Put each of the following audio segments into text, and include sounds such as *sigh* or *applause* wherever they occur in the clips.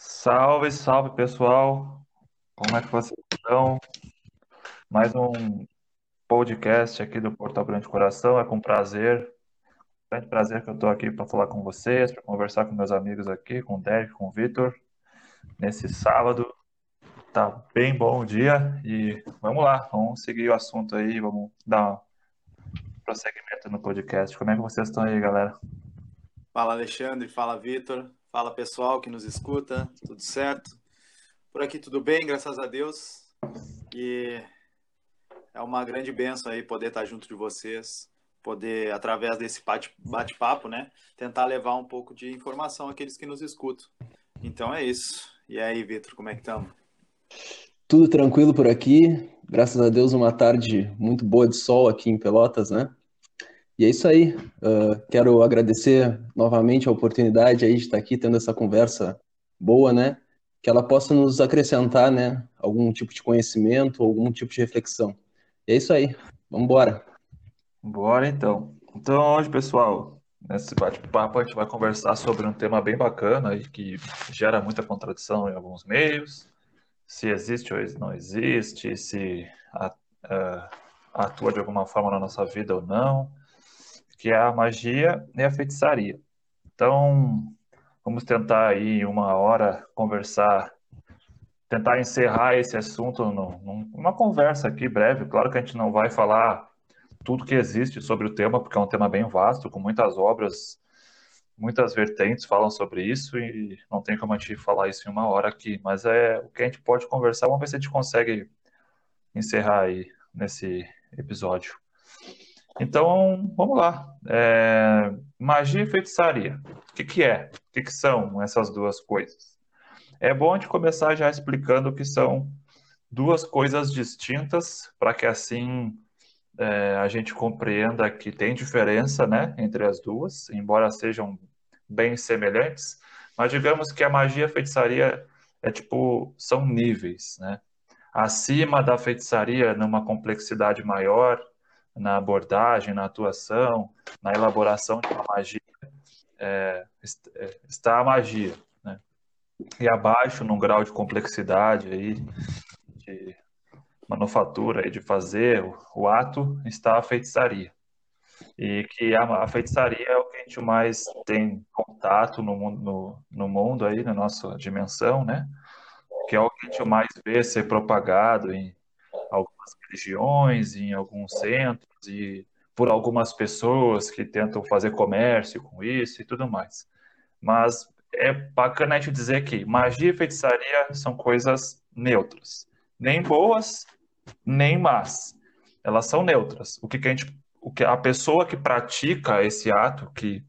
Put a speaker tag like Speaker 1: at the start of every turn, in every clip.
Speaker 1: Salve, salve pessoal! Como é que vocês estão? Mais um podcast aqui do Portal Grande Coração. É com prazer, grande prazer que eu estou aqui para falar com vocês, para conversar com meus amigos aqui, com o Derek, com o Vitor, nesse sábado. Tá bem bom o dia e vamos lá, vamos seguir o assunto aí, vamos dar prosseguimento no podcast. Como é que vocês estão aí, galera?
Speaker 2: Fala Alexandre, fala Vitor, fala pessoal que nos escuta, tudo certo? Por aqui tudo bem, graças a Deus. E é uma grande benção aí poder estar junto de vocês, poder, através desse bate-papo, né, tentar levar um pouco de informação àqueles que nos escutam. Então é isso. E aí, Vitor, como é que estamos?
Speaker 3: Tudo tranquilo por aqui. Graças a Deus, uma tarde muito boa de sol aqui em Pelotas, né? E é isso aí. Uh, quero agradecer novamente a oportunidade aí de estar aqui tendo essa conversa boa, né? Que ela possa nos acrescentar, né? Algum tipo de conhecimento, algum tipo de reflexão. E é isso aí. Vamos embora.
Speaker 1: Bora então. Então hoje, pessoal, nesse bate-papo a gente vai conversar sobre um tema bem bacana e que gera muita contradição em alguns meios. Se existe ou não existe, se atua de alguma forma na nossa vida ou não que é a magia e a feitiçaria. Então, vamos tentar aí uma hora conversar, tentar encerrar esse assunto numa conversa aqui breve. Claro que a gente não vai falar tudo que existe sobre o tema, porque é um tema bem vasto, com muitas obras, muitas vertentes falam sobre isso e não tem como a gente falar isso em uma hora aqui. Mas é o que a gente pode conversar. Vamos ver se a gente consegue encerrar aí nesse episódio. Então, vamos lá. É, magia e feitiçaria. O que, que é? O que, que são essas duas coisas? É bom a gente começar já explicando que são duas coisas distintas, para que assim é, a gente compreenda que tem diferença né, entre as duas, embora sejam bem semelhantes. Mas digamos que a magia e a feitiçaria é tipo, são níveis, né? Acima da feitiçaria, numa complexidade maior, na abordagem, na atuação, na elaboração de uma magia, é, é, está a magia. Né? E abaixo, num grau de complexidade aí, de manufatura e de fazer o, o, ato, está a feitiçaria. E que a, a, feitiçaria é o que a gente mais tem contato no mundo, no, no mundo aí, na nossa dimensão, né? Que é o que a gente mais vê ser propagado em algumas religiões, em alguns centros e por algumas pessoas que tentam fazer comércio com isso e tudo mais. Mas é bacana a gente dizer que magia e feitiçaria são coisas neutras, nem boas, nem más. Elas são neutras. O que, que a gente, o que a pessoa que pratica esse ato, que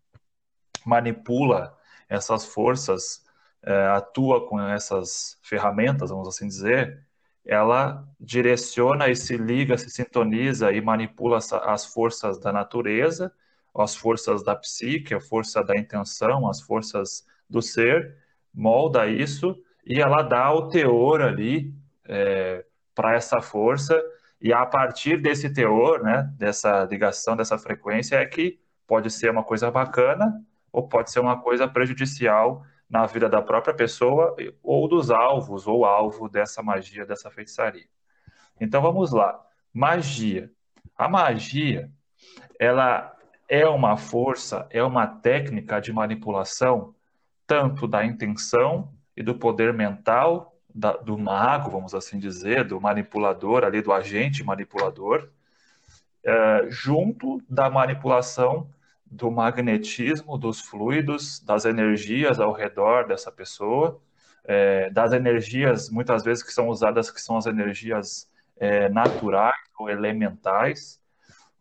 Speaker 1: manipula essas forças, é, atua com essas ferramentas, vamos assim dizer, ela direciona e se liga, se sintoniza e manipula as forças da natureza, as forças da psique, a força da intenção, as forças do ser, molda isso e ela dá o teor ali é, para essa força. E a partir desse teor, né, dessa ligação, dessa frequência é que pode ser uma coisa bacana ou pode ser uma coisa prejudicial na vida da própria pessoa ou dos alvos ou alvo dessa magia, dessa feitiçaria. Então vamos lá. Magia. A magia, ela é uma força, é uma técnica de manipulação tanto da intenção e do poder mental da, do mago, vamos assim dizer, do manipulador ali, do agente manipulador, é, junto da manipulação do magnetismo dos fluidos, das energias ao redor dessa pessoa, é, das energias muitas vezes que são usadas, que são as energias é, naturais ou elementais,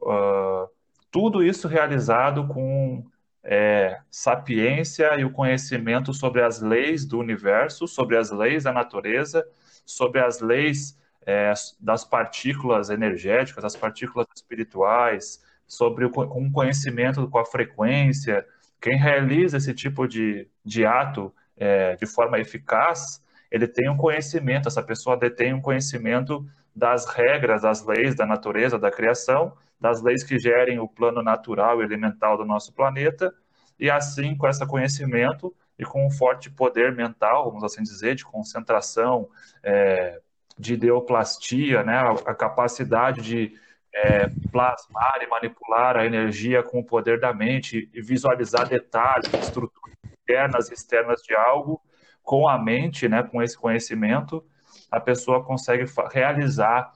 Speaker 1: uh, tudo isso realizado com é, sapiência e o conhecimento sobre as leis do universo, sobre as leis da natureza, sobre as leis é, das partículas energéticas, das partículas espirituais, sobre o, um conhecimento com a frequência. Quem realiza esse tipo de, de ato é, de forma eficaz, ele tem um conhecimento, essa pessoa detém um conhecimento das regras, das leis da natureza, da criação, das leis que gerem o plano natural e elemental do nosso planeta, e assim, com esse conhecimento, e com um forte poder mental, vamos assim dizer, de concentração, é, de ideoplastia, né, a, a capacidade de é, plasmar e manipular a energia com o poder da mente e visualizar detalhes, estruturas internas e externas de algo com a mente, né, com esse conhecimento, a pessoa consegue realizar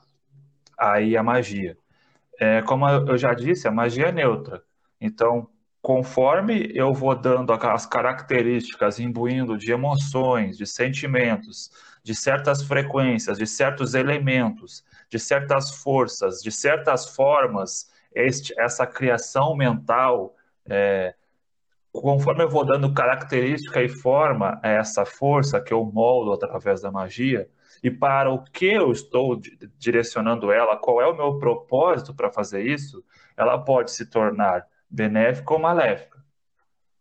Speaker 1: aí a magia. É, como eu já disse, a magia é neutra. Então, conforme eu vou dando as características, imbuindo de emoções, de sentimentos, de certas frequências, de certos elementos, de certas forças, de certas formas, este, essa criação mental, é, conforme eu vou dando característica e forma a essa força que eu moldo através da magia, e para o que eu estou direcionando ela, qual é o meu propósito para fazer isso, ela pode se tornar benéfica ou maléfica.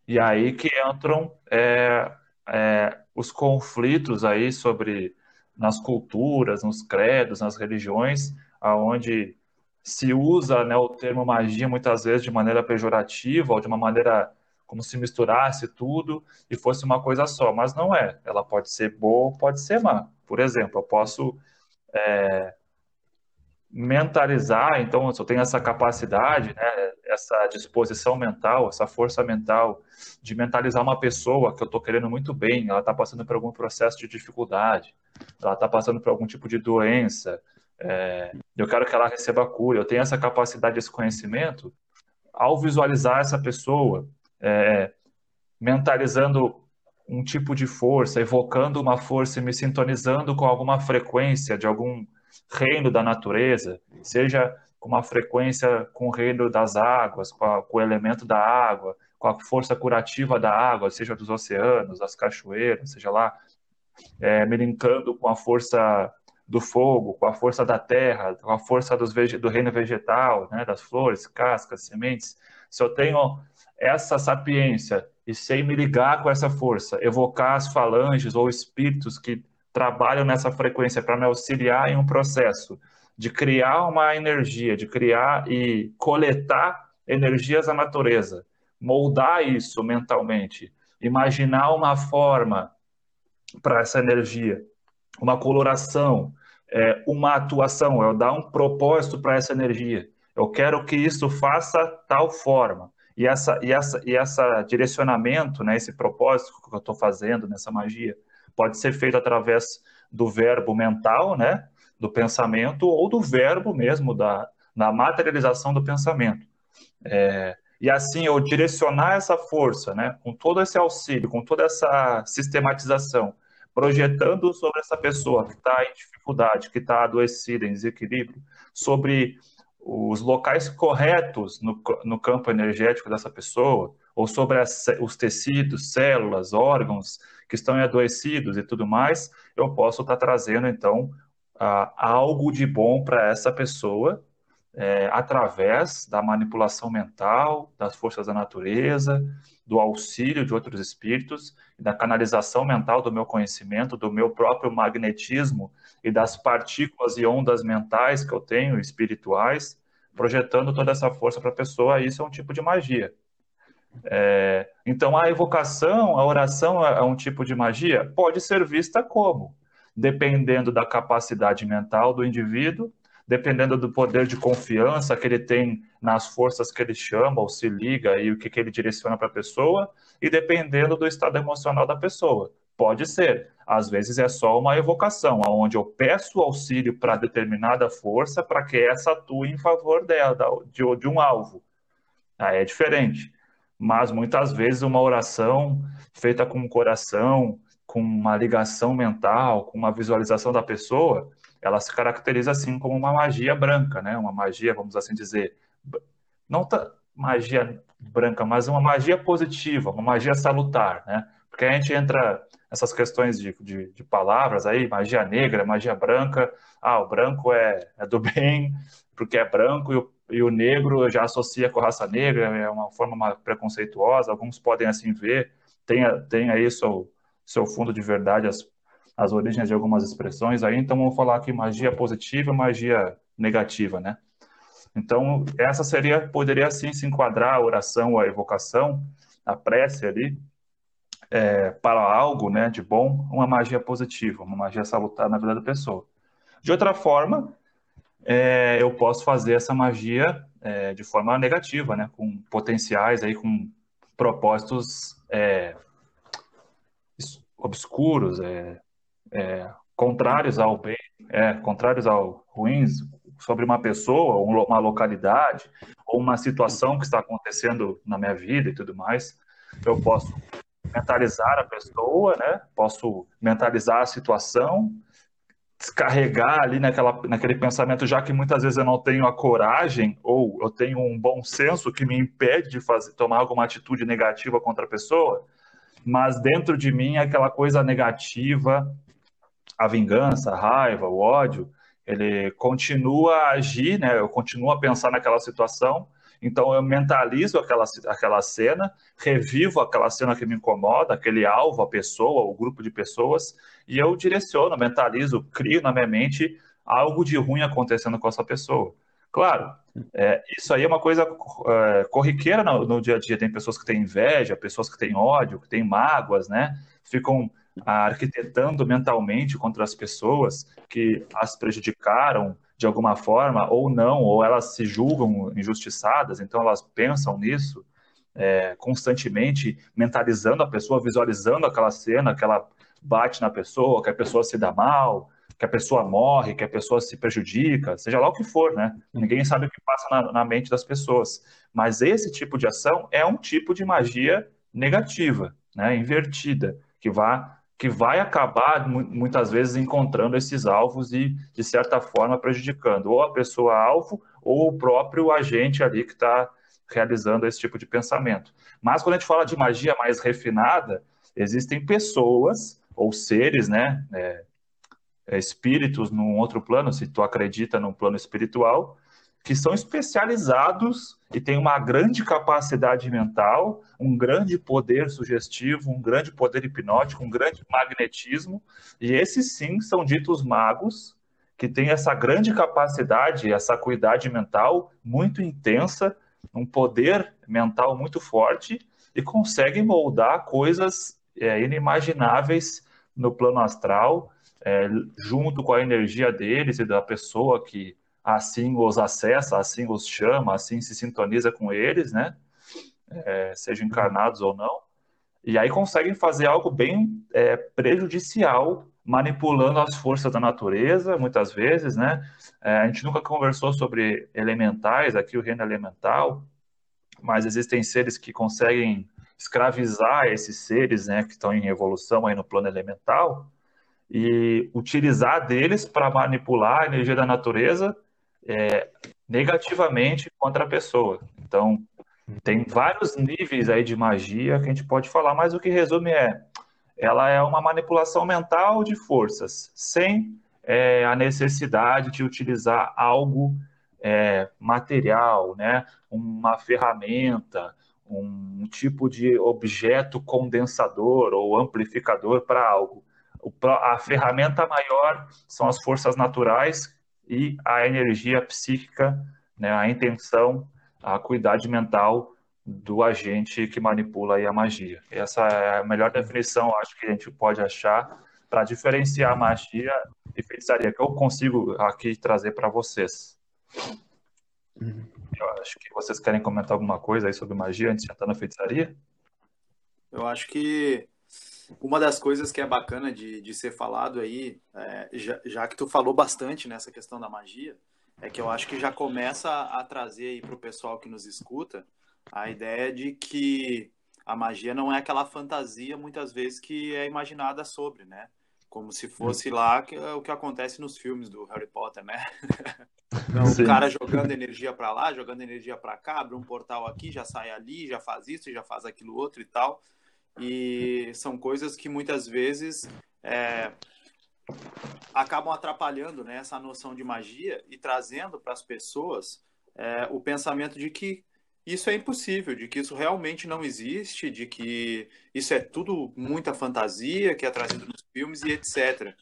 Speaker 1: E aí que entram é, é, os conflitos aí sobre nas culturas, nos credos, nas religiões, aonde se usa né, o termo magia muitas vezes de maneira pejorativa ou de uma maneira como se misturasse tudo e fosse uma coisa só, mas não é. Ela pode ser boa ou pode ser má. Por exemplo, eu posso é, mentalizar, então, se eu tenho essa capacidade, né, essa disposição mental, essa força mental de mentalizar uma pessoa que eu estou querendo muito bem, ela está passando por algum processo de dificuldade, ela está passando por algum tipo de doença, é, eu quero que ela receba cura, eu tenho essa capacidade, esse conhecimento, ao visualizar essa pessoa, é, mentalizando um tipo de força, evocando uma força e me sintonizando com alguma frequência de algum reino da natureza, seja com uma frequência com o reino das águas, com, a, com, o elemento da água, com a força curativa da água, seja dos oceanos, das cachoeiras, seja lá, é, me linkando com a força do fogo, com a força da terra, com a força do reino vegetal, né, das flores, cascas, sementes. Se eu tenho essa sapiência e sei me ligar com essa força, evocar as falanges ou espíritos que trabalham nessa frequência para me auxiliar em um processo de criar uma energia, de criar e coletar energias da natureza, moldar isso mentalmente, imaginar uma forma para essa energia, uma coloração, é, uma atuação, eu dar um propósito para essa energia. Eu quero que isso faça tal forma. E essa, e essa, e essa direcionamento, né, esse propósito que eu estou fazendo nessa magia, pode ser feito através do verbo mental, né, do pensamento, ou do verbo mesmo, da, da materialização do pensamento. É, e assim, eu direcionar essa força, né, com todo esse auxílio, com toda essa sistematização, projetando sobre essa pessoa que está em dificuldade, que está adoecida, em desequilíbrio, sobre os locais corretos no, no campo energético dessa pessoa, ou sobre as, os tecidos, células, órgãos que estão adoecidos e tudo mais, eu posso estar trazendo, então, uh, algo de bom para essa pessoa é, através da manipulação mental, das forças da natureza, do auxílio de outros espíritos, da canalização mental do meu conhecimento, do meu próprio magnetismo e das partículas e ondas mentais que eu tenho, espirituais, projetando toda essa força para a pessoa. Isso é um tipo de magia. É, então, a evocação, a oração é, é um tipo de magia? Pode ser vista como, dependendo da capacidade mental do indivíduo, dependendo do poder de confiança que ele tem nas forças que ele chama ou se liga e o que, que ele direciona para a pessoa, e dependendo do estado emocional da pessoa. Pode ser. Às vezes é só uma evocação, onde eu peço auxílio para determinada força para que essa atue em favor dela, de, de um alvo. Aí é diferente mas muitas vezes uma oração feita com o coração, com uma ligação mental, com uma visualização da pessoa, ela se caracteriza assim como uma magia branca, né? Uma magia, vamos assim dizer, não magia branca, mas uma magia positiva, uma magia salutar, né? Porque a gente entra nessas questões de, de, de palavras aí, magia negra, magia branca, ah, o branco é, é do bem, porque é branco, e o e o negro já associa com raça negra, é uma forma preconceituosa, alguns podem assim ver, tem, tem aí seu, seu fundo de verdade, as, as origens de algumas expressões aí, então vamos falar aqui magia positiva magia negativa, né? Então, essa seria, poderia sim se enquadrar a oração, a evocação, a prece ali, é, para algo né, de bom, uma magia positiva, uma magia salutar na vida da pessoa. De outra forma, é, eu posso fazer essa magia é, de forma negativa, né, com potenciais aí, com propósitos é, obscuros, é, é, contrários ao bem, é, contrários ao ruins, sobre uma pessoa, uma localidade, ou uma situação que está acontecendo na minha vida e tudo mais. Eu posso mentalizar a pessoa, né? Posso mentalizar a situação, descarregar ali naquela, naquele pensamento, já que muitas vezes eu não tenho a coragem ou eu tenho um bom senso que me impede de fazer, tomar alguma atitude negativa contra a pessoa, mas dentro de mim aquela coisa negativa, a vingança, a raiva, o ódio, ele continua a agir, né? Eu continuo a pensar naquela situação, então eu mentalizo aquela, aquela cena, revivo aquela cena que me incomoda, aquele alvo, a pessoa, o grupo de pessoas, e eu direciono, mentalizo, crio na minha mente algo de ruim acontecendo com essa pessoa. Claro, é, isso aí é uma coisa é, corriqueira no, no, dia a dia. Tem pessoas que têm inveja, pessoas que têm ódio, que têm mágoas, né? Ficam arquitetando mentalmente contra as pessoas que as prejudicaram de alguma forma ou não, ou elas se julgam injustiçadas, então elas pensam nisso é, constantemente, mentalizando a pessoa, visualizando aquela cena que ela bate na pessoa, que a pessoa se dá mal, que a pessoa morre, que a pessoa se prejudica, seja lá o que for, né? Ninguém sabe o que passa na, na mente das pessoas. Mas esse tipo de ação é um tipo de magia negativa, né? Invertida, que vai que vai acabar muitas vezes encontrando esses alvos e, de certa forma, prejudicando ou a pessoa alvo ou o próprio agente ali que está realizando esse tipo de pensamento. Mas quando a gente fala de magia mais refinada, existem pessoas ou seres, né, é, é espíritos num outro plano, se tu acredita num plano espiritual, que são especializados e têm uma grande capacidade mental, um grande poder sugestivo, um grande poder hipnótico, um grande magnetismo, e esses sim são ditos magos, que têm essa grande capacidade, essa acuidade mental muito intensa, um poder mental muito forte e conseguem moldar coisas é, inimagináveis no plano astral, é, junto com a energia deles e da pessoa que assim os acessa, assim os chama, assim se sintoniza com eles, né? É, sejam encarnados ou não. E aí conseguem fazer algo bem é, prejudicial, manipulando as forças da natureza, muitas vezes, né? É, a gente nunca conversou sobre elementais, aqui o reino elemental, mas existem seres que conseguem escravizar esses seres, né, que estão em evolução aí no plano elemental, e utilizar deles para manipular a energia da natureza é, negativamente contra a pessoa. Então, tem vários níveis aí de magia que a gente pode falar, mas o que resume é, ela é uma manipulação mental de forças, sem é, a necessidade de utilizar algo é, material, né? uma ferramenta, um tipo de objeto condensador ou amplificador para algo. A ferramenta maior são as forças naturais e a energia psíquica, né, a intenção, a acuidade mental do agente que manipula a magia. Essa é a melhor definição, acho que a gente pode achar para diferenciar magia e feitiçaria, que eu consigo aqui trazer para vocês. Eu acho que vocês querem comentar alguma coisa aí sobre magia antes de entrar na feitiçaria?
Speaker 2: Eu acho que uma das coisas que é bacana de, de ser falado aí, é, já, já, que tu falou bastante nessa questão da magia, é que eu acho que já começa a, a trazer aí para o pessoal que nos escuta a ideia de que a magia não é aquela fantasia muitas vezes que é imaginada sobre, né? Como se fosse lá que, o que acontece nos filmes do Harry Potter, né? *laughs* Então, o cara jogando energia para lá, jogando energia para cá, abre um portal aqui, já sai ali, já faz isso, já faz aquilo outro e tal e são coisas que muitas vezes é, acabam atrapalhando né, essa noção de magia e trazendo para as pessoas é, o pensamento de que isso é impossível, de que isso realmente não existe, de que isso é tudo muita fantasia que é trazido nos filmes e etc.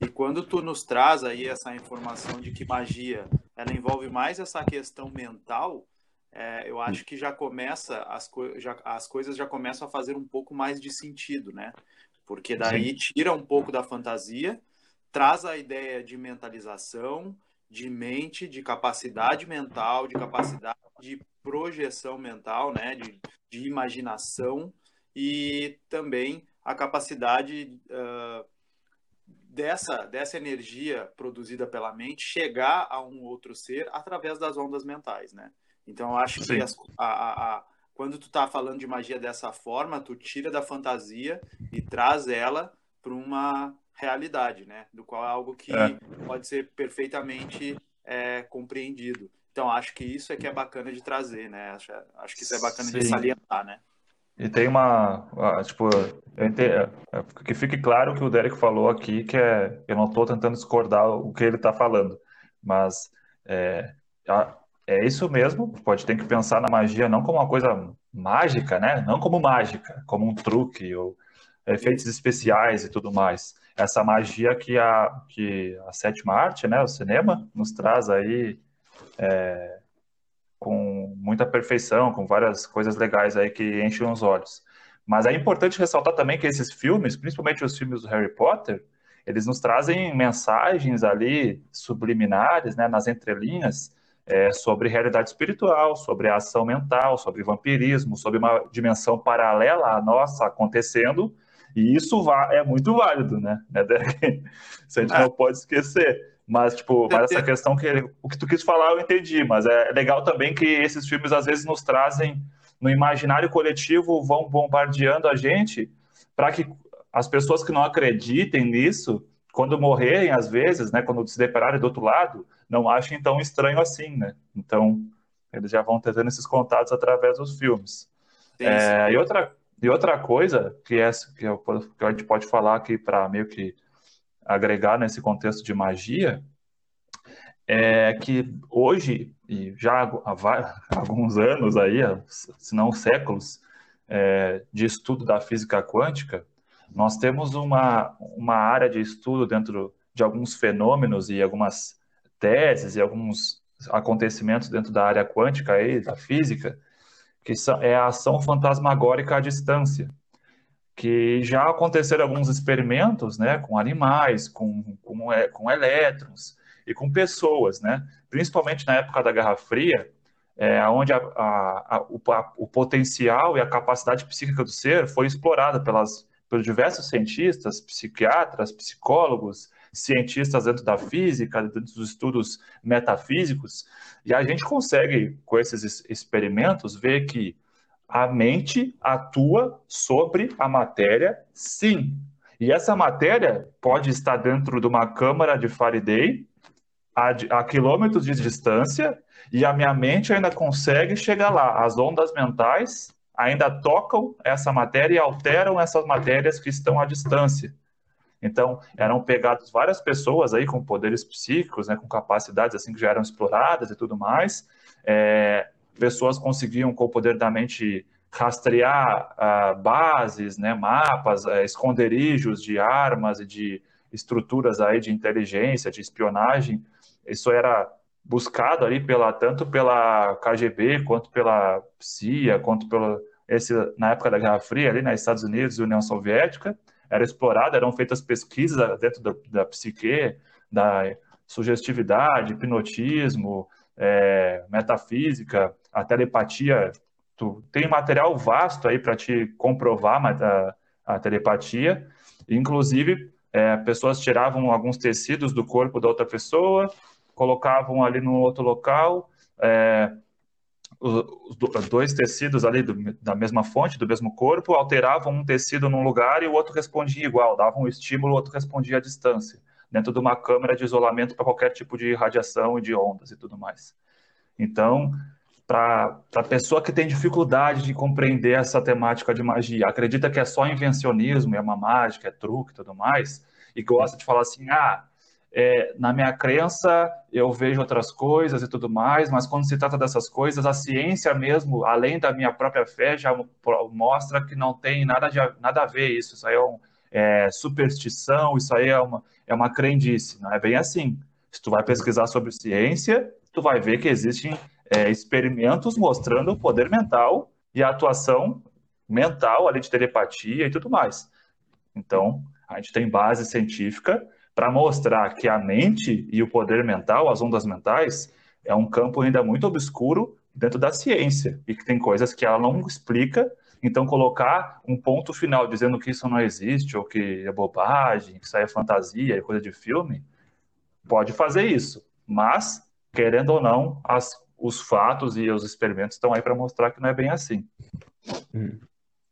Speaker 2: E quando tu nos traz aí essa informação de que magia ela envolve mais essa questão mental, é, eu acho que já começa, as, co já, as coisas já começam a fazer um pouco mais de sentido, né? Porque daí tira um pouco da fantasia, traz a ideia de mentalização, de mente, de capacidade mental, de capacidade de projeção mental, né? De, de imaginação e também a capacidade uh, dessa, dessa energia produzida pela mente chegar a um outro ser através das ondas mentais, né? Então, eu acho Sim. que as, a, a, a, quando tu está falando de magia dessa forma, tu tira da fantasia e traz ela para uma realidade, né? Do qual é algo que é. pode ser perfeitamente é, compreendido. Então, acho que isso é que é bacana de trazer, né? Acho, acho que isso é bacana Sim. de salientar, né?
Speaker 1: E tem uma, tipo, entendo, é, que fique claro que o Derek falou aqui, que é, eu não estou tentando discordar o que ele está falando, mas é, é isso mesmo, pode ter que pensar na magia não como uma coisa mágica, né? Não como mágica, como um truque ou efeitos especiais e tudo mais. Essa magia que a, que a sétima arte, né, o cinema, nos traz aí é, com muita perfeição, com várias coisas legais aí que enchem os olhos. Mas é importante ressaltar também que esses filmes, principalmente os filmes do Harry Potter, eles nos trazem mensagens ali subliminares, né, nas entrelinhas, é, sobre realidade espiritual, sobre a ação mental, sobre vampirismo, sobre uma dimensão paralela à nossa acontecendo, e isso é muito válido, né? *laughs* Isso a gente não pode esquecer. Mas, tipo, mas essa questão que o que tu quis falar eu entendi, mas é legal também que esses filmes às vezes nos trazem no imaginário coletivo, vão bombardeando a gente para que as pessoas que não acreditem nisso, quando morrerem, às vezes, né, quando se depararem do outro lado, não achem tão estranho assim, né? Então, eles já vão tendo esses contatos através dos filmes. É. E, outra, e outra coisa que, é, que, eu, que a gente pode falar aqui para meio que agregar nesse contexto de magia é que hoje, e já há *laughs* alguns anos aí, se não séculos, é, de estudo da física quântica, nós temos uma, uma área de estudo dentro de alguns fenômenos e algumas teses e alguns acontecimentos dentro da área quântica aí, da física, que é a ação fantasmagórica à distância que já aconteceram alguns experimentos, né, com animais, com, com, é, com elétrons e com pessoas, né, principalmente na época da Guerra Fria, é, onde a, a, a, o, o, potencial e a capacidade psíquica do ser foi explorada pelas, pelos diversos cientistas, psiquiatras, psicólogos, cientistas dentro da física, dentro dos estudos metafísicos, e a gente consegue, com esses experimentos, ver que a mente atua sobre a matéria, sim. E essa matéria pode estar dentro de uma câmara de Faraday a, a quilômetros de distância e a minha mente ainda consegue chegar lá. As ondas mentais ainda tocam essa matéria e alteram essas matérias que estão à distância. Então, eram pegadas várias pessoas aí com poderes psíquicos, né, com capacidades assim que já eram exploradas e tudo mais, é, pessoas conseguiam, com o poder da mente, rastrear uh, bases, né, mapas, uh, esconderijos de armas e de estruturas aí de inteligência, de espionagem. Isso era buscado ali pela tanto pela KGB quanto pela CIA, quanto pela esse na época da Guerra Fria ali nos Estados Unidos e União Soviética, era explorado, eram feitas pesquisas dentro da, da psique, da sugestividade, hipnotismo, é, metafísica, a telepatia. Tu tem material vasto aí para te comprovar a, a telepatia. Inclusive, é, pessoas tiravam alguns tecidos do corpo da outra pessoa, colocavam ali no outro local, é, os, dois tecidos ali do, da mesma fonte, do mesmo corpo, alteravam um tecido num lugar e o outro respondia igual, davam um estímulo, o outro respondia à distância dentro de uma câmera de isolamento para qualquer tipo de radiação e de ondas e tudo mais. Então, para a pessoa que tem dificuldade de compreender essa temática de magia, acredita que é só invencionismo, é uma mágica, é truque e tudo mais, e gosta de falar assim, ah, é, na minha crença eu vejo outras coisas e tudo mais, mas quando se trata dessas coisas, a ciência mesmo, além da minha própria fé, já mostra que não tem nada, de, nada a ver isso, isso aí é, um, é superstição, isso aí é uma, é uma crendice, não é bem assim. Se tu vai pesquisar sobre ciência, tu vai ver que existem é, experimentos mostrando o poder mental e a atuação mental ali de telepatia e tudo mais. Então, a gente tem base científica para mostrar que a mente e o poder mental, as ondas mentais, é um campo ainda muito obscuro dentro da ciência e que tem coisas que ela não explica. Então, colocar um ponto final dizendo que isso não existe ou que é bobagem, que isso aí é fantasia, é coisa de filme, pode fazer isso. Mas, querendo ou não, as, os fatos e os experimentos estão aí para mostrar que não é bem assim.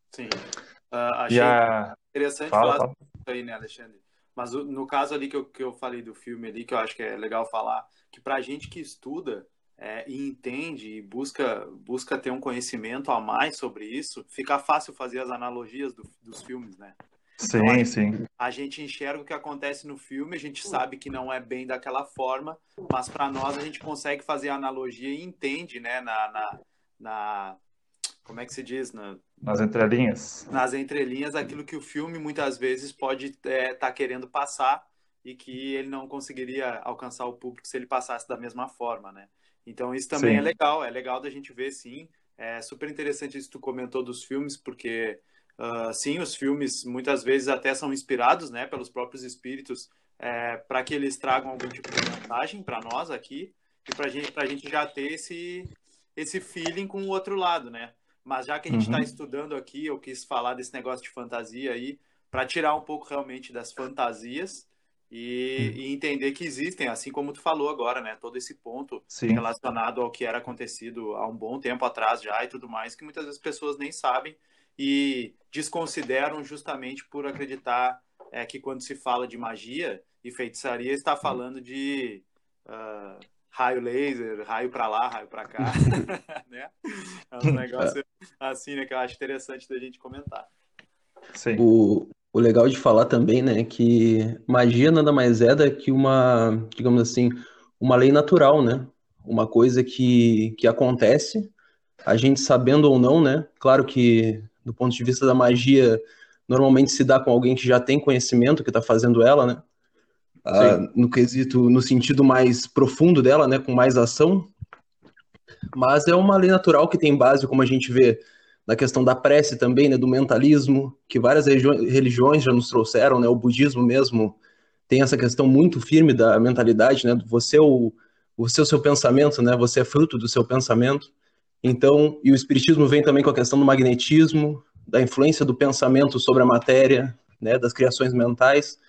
Speaker 2: Sim. Uh, achei a... interessante fala, falar fala. isso aí, né, Alexandre? Mas no caso ali que eu, que eu falei do filme ali, que eu acho que é legal falar, que pra gente que estuda é, e entende e busca, busca ter um conhecimento a mais sobre isso, fica fácil fazer as analogias do, dos filmes, né?
Speaker 1: Sim, então, sim.
Speaker 2: A gente enxerga o que acontece no filme, a gente sabe que não é bem daquela forma, mas para nós a gente consegue fazer a analogia e entende, né, na, na, na como é que se diz, na,
Speaker 1: nas entrelinhas.
Speaker 2: Nas entrelinhas, aquilo que o filme muitas vezes pode estar é, tá querendo passar e que ele não conseguiria alcançar o público se ele passasse da mesma forma, né? Então isso também sim. é legal, é legal da gente ver, sim. É super interessante isso que tu comentou dos filmes, porque uh, sim, os filmes muitas vezes até são inspirados, né, pelos próprios espíritos, é, para que eles tragam algum tipo de vantagem para nós aqui e para gente, a gente já ter esse esse feeling com o outro lado, né? Mas já que a gente está uhum. estudando aqui, eu quis falar desse negócio de fantasia aí, para tirar um pouco realmente das fantasias e, uhum. e, entender que existem, assim como tu falou agora, né? Todo esse ponto Sim. relacionado ao que era acontecido há um bom tempo atrás já e tudo mais, que muitas vezes as pessoas nem sabem e desconsideram justamente por acreditar é, que quando se fala de magia e feitiçaria, está uhum. falando de. Uh, raio laser, raio para lá, raio para cá, *laughs* né? É um negócio assim, né, que eu acho interessante da gente comentar.
Speaker 3: Sim. O, o legal de falar também, né, que magia nada mais é do que uma, digamos assim, uma lei natural, né? Uma coisa que, que acontece, a gente sabendo ou não, né? Claro que do ponto de vista da magia, normalmente se dá com alguém que já tem conhecimento que está fazendo ela, né? Uh, no quesito, no sentido mais profundo dela, né, com mais ação. Mas é uma lei natural que tem base, como a gente vê na questão da prece também, né, do mentalismo, que várias religiões já nos trouxeram, né, o budismo mesmo tem essa questão muito firme da mentalidade, né, você é o, você é o seu pensamento, né, você é fruto do seu pensamento. Então, e o espiritismo vem também com a questão do magnetismo, da influência do pensamento sobre a matéria, né, das criações mentais.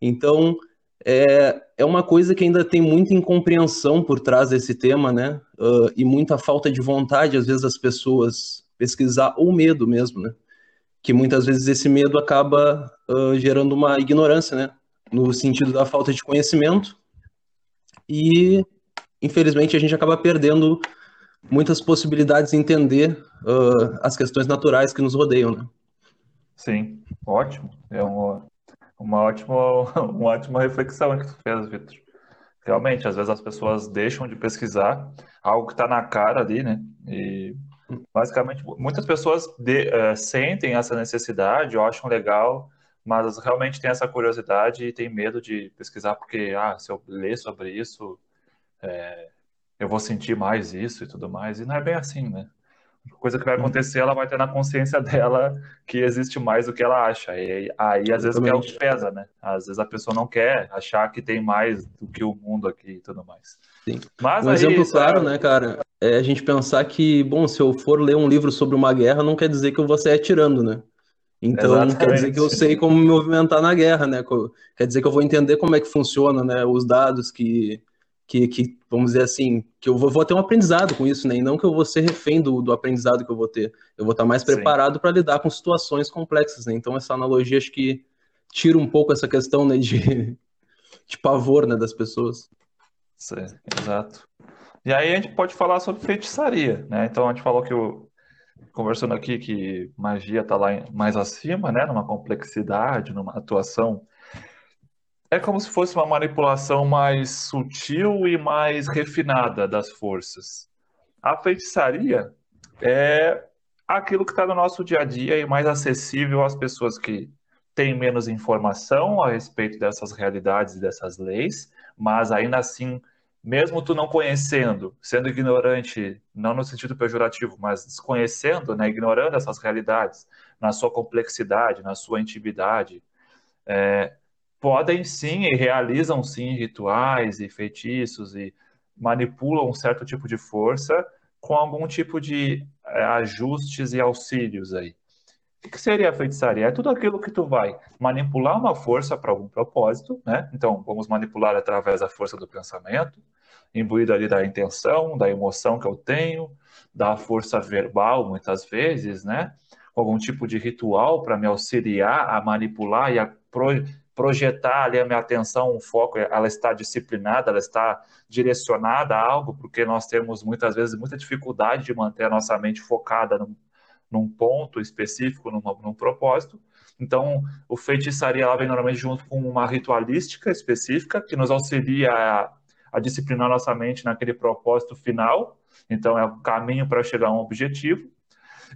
Speaker 3: Então, é, é uma coisa que ainda tem muita incompreensão por trás desse tema, né? Uh, e muita falta de vontade, às vezes, das pessoas pesquisar, ou medo mesmo, né? Que muitas vezes esse medo acaba uh, gerando uma ignorância, né? No sentido da falta de conhecimento. E, infelizmente, a gente acaba perdendo muitas possibilidades de entender uh, as questões naturais que nos rodeiam, né?
Speaker 1: Sim, ótimo. É uma, uma ótima, *laughs* uma ótima reflexão que tu fez, Vitor. Realmente, às vezes as pessoas deixam de pesquisar algo que está na cara ali, né? E basicamente muitas pessoas de, uh, sentem essa necessidade, acham legal, mas realmente têm essa curiosidade e têm medo de pesquisar porque, ah, se eu ler sobre isso, é, eu vou sentir mais isso e tudo mais. E não é bem assim, né? Coisa que vai uhum. acontecer, ela vai ter na consciência *laughs* dela que existe mais do que ela acha. E aí, às vezes, é o que pesa, né? Às vezes a pessoa não quer achar que tem mais do que o mundo aqui e tudo mais.
Speaker 3: Sim. Mas um aí, exemplo claro, né, cara, é a gente pensar que, bom, se eu for ler um livro sobre uma guerra, não quer dizer que eu vou sair atirando, né? Então, Exatamente. quer dizer que eu sei como me movimentar na guerra, né? Quer dizer que eu vou entender como é que funciona, né? Os dados que, que, que, vamos dizer assim, que eu vou, vou, ter um aprendizado com isso, né? E não que eu vou ser refém do, do aprendizado que eu vou ter. Eu vou estar mais preparado para lidar com situações complexas, né? Então essa analogia acho que tira um pouco essa questão né, de, *laughs* de pavor né, das pessoas.
Speaker 1: Sim, exato. E aí a gente pode falar sobre feitiçaria, né? Então a gente falou que o conversando aqui que magia está lá mais acima, né? Numa complexidade, numa atuação é como se fosse uma manipulação mais sutil e mais refinada das forças. A feitiçaria é aquilo que está no nosso dia a dia e mais acessível às pessoas que têm menos informação a respeito dessas realidades e dessas leis, mas ainda assim mesmo tu não conhecendo, sendo ignorante, não no sentido pejorativo, mas desconhecendo, né, ignorando essas realidades, na sua complexidade, na sua intimidade, é, podem sim e realizam sim rituais e feitiços e manipulam um certo tipo de força com algum tipo de é, ajustes e auxílios aí. O que seria a feitiçaria? É tudo aquilo que tu vai manipular uma força para algum propósito, né? Então, vamos manipular através da força do pensamento, imbuído ali da intenção, da emoção que eu tenho, da força verbal, muitas vezes, né? Algum tipo de ritual para me auxiliar a manipular e a pro projetar ali a minha atenção, um foco, ela está disciplinada, ela está direcionada a algo, porque nós temos muitas vezes muita dificuldade de manter a nossa mente focada num, num ponto específico, num, num propósito. Então, o feitiçaria ela vem normalmente junto com uma ritualística específica que nos auxilia a, a disciplinar nossa mente naquele propósito final. Então, é o caminho para chegar a um objetivo.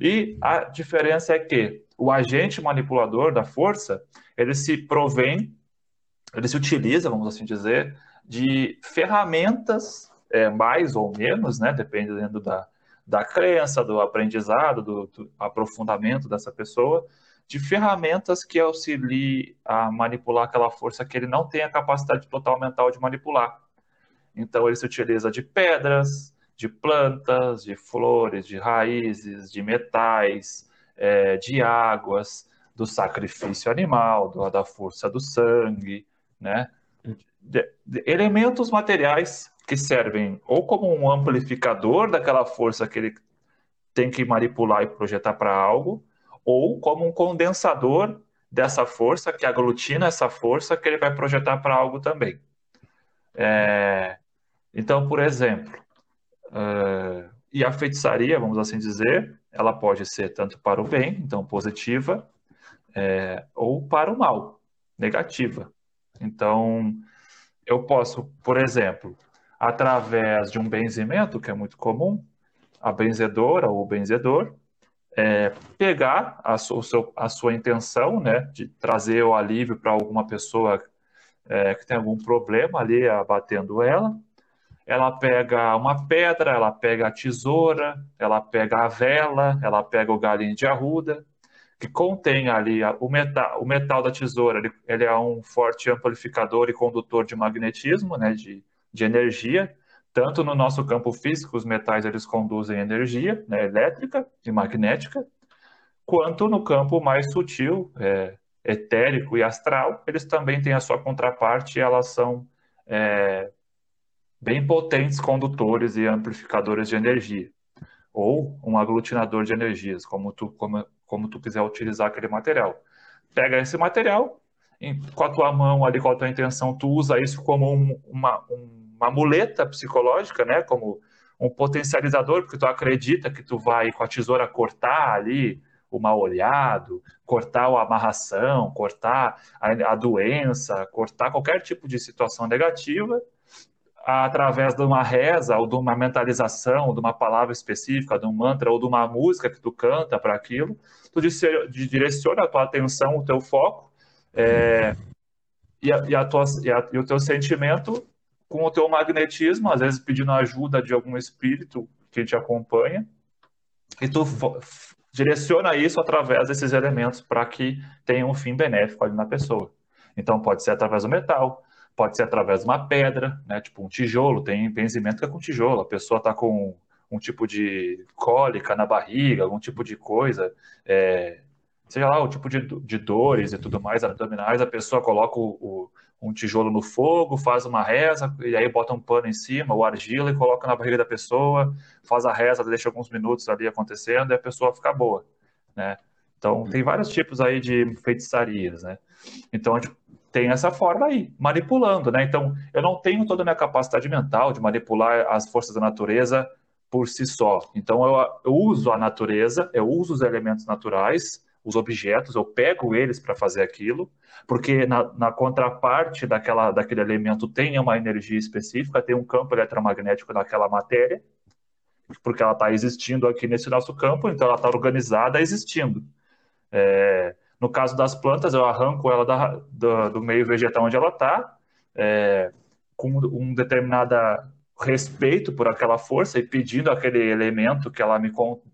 Speaker 1: E a diferença é que o agente manipulador da força, ele se provém, ele se utiliza, vamos assim dizer, de ferramentas, é, mais ou menos, né, dependendo da, da crença, do aprendizado, do, do aprofundamento dessa pessoa, de ferramentas que auxiliem a manipular aquela força que ele não tem a capacidade total mental de manipular. Então, ele se utiliza de pedras, de plantas, de flores, de raízes, de metais, é, de águas, do sacrifício animal, do, da força do sangue, né? De, de elementos materiais que servem ou como um amplificador daquela força que ele tem que manipular e projetar para algo, ou como um condensador dessa força que aglutina essa força que ele vai projetar para algo também. É, então, por exemplo, uh, e a feitiçaria, vamos assim dizer, ela pode ser tanto para o bem, então positiva, é, ou para o mal, negativa. Então, eu posso, por exemplo, através de um benzimento, que é muito comum, a benzedora ou o benzedor, é, pegar a, su, seu, a sua intenção né, de trazer o alívio para alguma pessoa é, que tem algum problema ali, abatendo ela, ela pega uma pedra, ela pega a tesoura, ela pega a vela, ela pega o galinho de arruda, que contém ali o metal, o metal da tesoura, ele, ele, é um forte amplificador e condutor de magnetismo, né, de, de energia, tanto no nosso campo físico, os metais eles conduzem energia né, elétrica e magnética, quanto no campo mais sutil, é, etérico e astral, eles também têm a sua contraparte e elas são é, bem potentes condutores e amplificadores de energia, ou um aglutinador de energias, como tu, como, como tu quiser utilizar aquele material. Pega esse material, em, com a tua mão ali, com a tua intenção, tu usa isso como um, uma, uma muleta psicológica, né? Como um potencializador, porque tu acredita que tu vai com a tesoura cortar ali o mal olhado, cortar a amarração, cortar a, a doença, cortar qualquer tipo de situação negativa, através de uma reza ou de uma mentalização, de uma palavra específica, de um mantra ou de uma música que tu canta para aquilo, tu direciona a tua atenção, o teu foco é, e, a, e, a tua, e, a, e, o teu sentimento com o teu magnetismo, às vezes pedindo ajuda de algum espírito que te acompanha, e tu direciona isso através desses elementos para que tenha um fim benéfico ali na pessoa. Então pode ser através do metal, pode ser através de uma pedra, né? Tipo um tijolo, tem benzimento que é com tijolo. A pessoa está com um tipo de cólica na barriga, algum tipo de coisa, é, seja lá o tipo de, de, dores e tudo mais abdominais, a pessoa coloca o, o, um tijolo no fogo, faz uma reza, e aí bota um pano em cima, ou argila, e coloca na barriga da pessoa, faz a reza, deixa alguns minutos ali acontecendo, e a pessoa fica boa, né? Então, tem vários tipos aí de feitiçarias, né? Então, a gente tem essa forma aí, manipulando, né? Então, eu não tenho toda a minha capacidade mental de manipular as forças da natureza por si só. Então, eu, eu uso a natureza, eu uso os elementos naturais, os objetos, eu pego eles para fazer aquilo, porque na, na, contraparte daquela, daquele elemento tem uma energia específica, tem um campo eletromagnético naquela matéria, porque ela está existindo aqui nesse nosso campo, então ela está organizada existindo. É, no caso das plantas, eu arranco ela da, do, do meio vegetal onde ela está, é, com um determinada respeito por aquela força e pedindo aquele elemento que ela me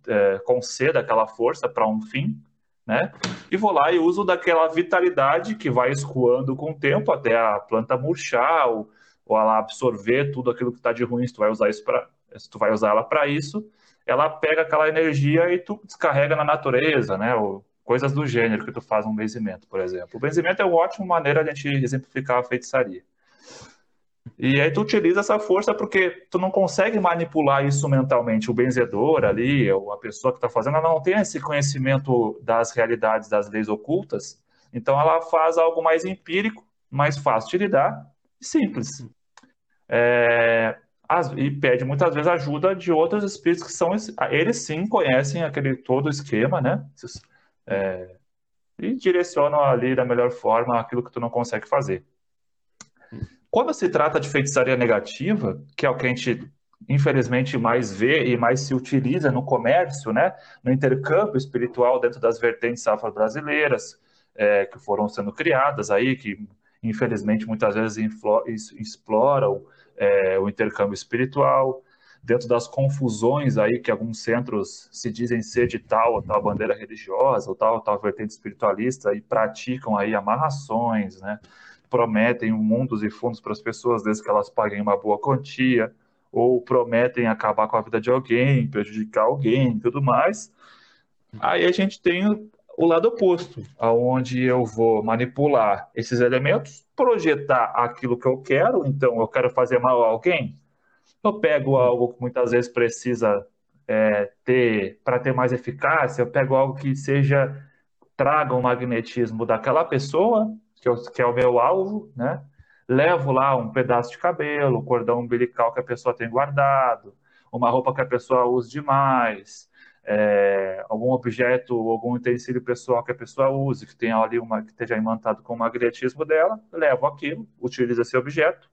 Speaker 1: é, conceda aquela força para um fim, né? E vou lá e uso daquela vitalidade que vai escoando com o tempo até a planta murchar ou, ou ela absorver tudo aquilo que está de ruim. Se tu vai usar isso para, se tu vai usar ela para isso, ela pega aquela energia e tu descarrega na natureza, né? Ou coisas do gênero que tu faz um benzimento, por exemplo. O benzimento é uma ótima maneira de a gente exemplificar a feitiçaria. E aí tu utiliza essa força porque tu não consegue manipular isso mentalmente. O benzedor ali, a pessoa que está fazendo, ela não tem esse conhecimento das realidades, das leis ocultas. Então ela faz algo mais empírico, mais fácil de lidar simples. É, e pede muitas vezes ajuda de outros espíritos que são eles sim conhecem aquele todo o esquema, né? É, e direcionam ali da melhor forma aquilo que tu não consegue fazer. Quando se trata de feitiçaria negativa, que é o que a gente infelizmente mais vê e mais se utiliza no comércio, né, no intercâmbio espiritual dentro das vertentes afro-brasileiras é, que foram sendo criadas aí, que infelizmente muitas vezes exploram é, o intercâmbio espiritual, dentro das confusões aí que alguns centros se dizem ser de tal ou tal bandeira religiosa ou tal ou tal vertente espiritualista e praticam aí amarrações, né, prometem mundos e fundos para as pessoas desde que elas paguem uma boa quantia, ou prometem acabar com a vida de alguém, prejudicar alguém tudo mais. Aí a gente tem o lado oposto, aonde eu vou manipular esses elementos, projetar aquilo que eu quero, então eu quero fazer mal a alguém, eu pego algo que muitas vezes precisa é, ter, para ter mais eficácia, eu pego algo que seja, traga o magnetismo daquela pessoa, que, eu, que é o meu alvo, né? Levo lá um pedaço de cabelo, cordão umbilical que a pessoa tem guardado, uma roupa que a pessoa usa demais, é, algum objeto, algum utensílio pessoal que a pessoa use, que tenha ali uma que esteja imantado com o magnetismo dela, levo aquilo, utilizo esse objeto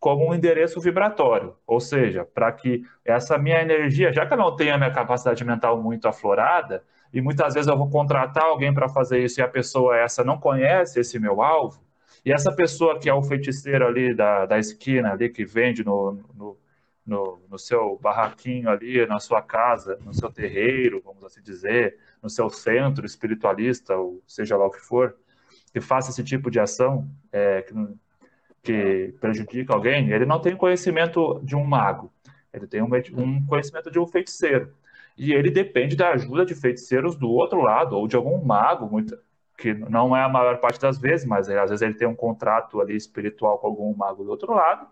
Speaker 1: como um endereço vibratório, ou seja, para que essa minha energia, já que eu não tenho a minha capacidade mental muito aflorada, e muitas vezes eu vou contratar alguém para fazer isso e a pessoa essa não conhece esse meu alvo, e essa pessoa que é o feiticeiro ali da, da esquina, ali que vende no, no, no, no seu barraquinho ali, na sua casa, no seu terreiro, vamos assim dizer, no seu centro espiritualista, ou seja lá o que for, que faça esse tipo de ação é, que, que prejudica alguém, ele não tem conhecimento de um mago, ele tem um, um conhecimento de um feiticeiro. E ele depende da ajuda de feiticeiros do outro lado, ou de algum mago, muito, que não é a maior parte das vezes, mas é, às vezes ele tem um contrato ali espiritual com algum mago do outro lado.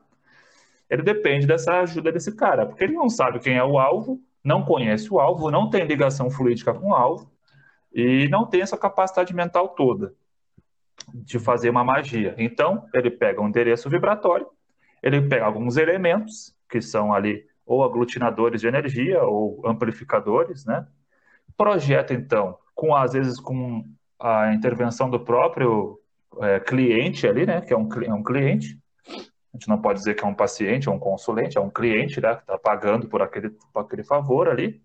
Speaker 1: Ele depende dessa ajuda desse cara, porque ele não sabe quem é o alvo, não conhece o alvo, não tem ligação fluídica com o alvo e não tem essa capacidade mental toda de fazer uma magia. Então, ele pega um endereço vibratório, ele pega alguns elementos que são ali ou aglutinadores de energia ou amplificadores, né? Projeta então, com às vezes com a intervenção do próprio é, cliente ali, né? Que é um, é um cliente. A gente não pode dizer que é um paciente, é um consulente, é um cliente, né? Que está pagando por aquele, por aquele favor ali.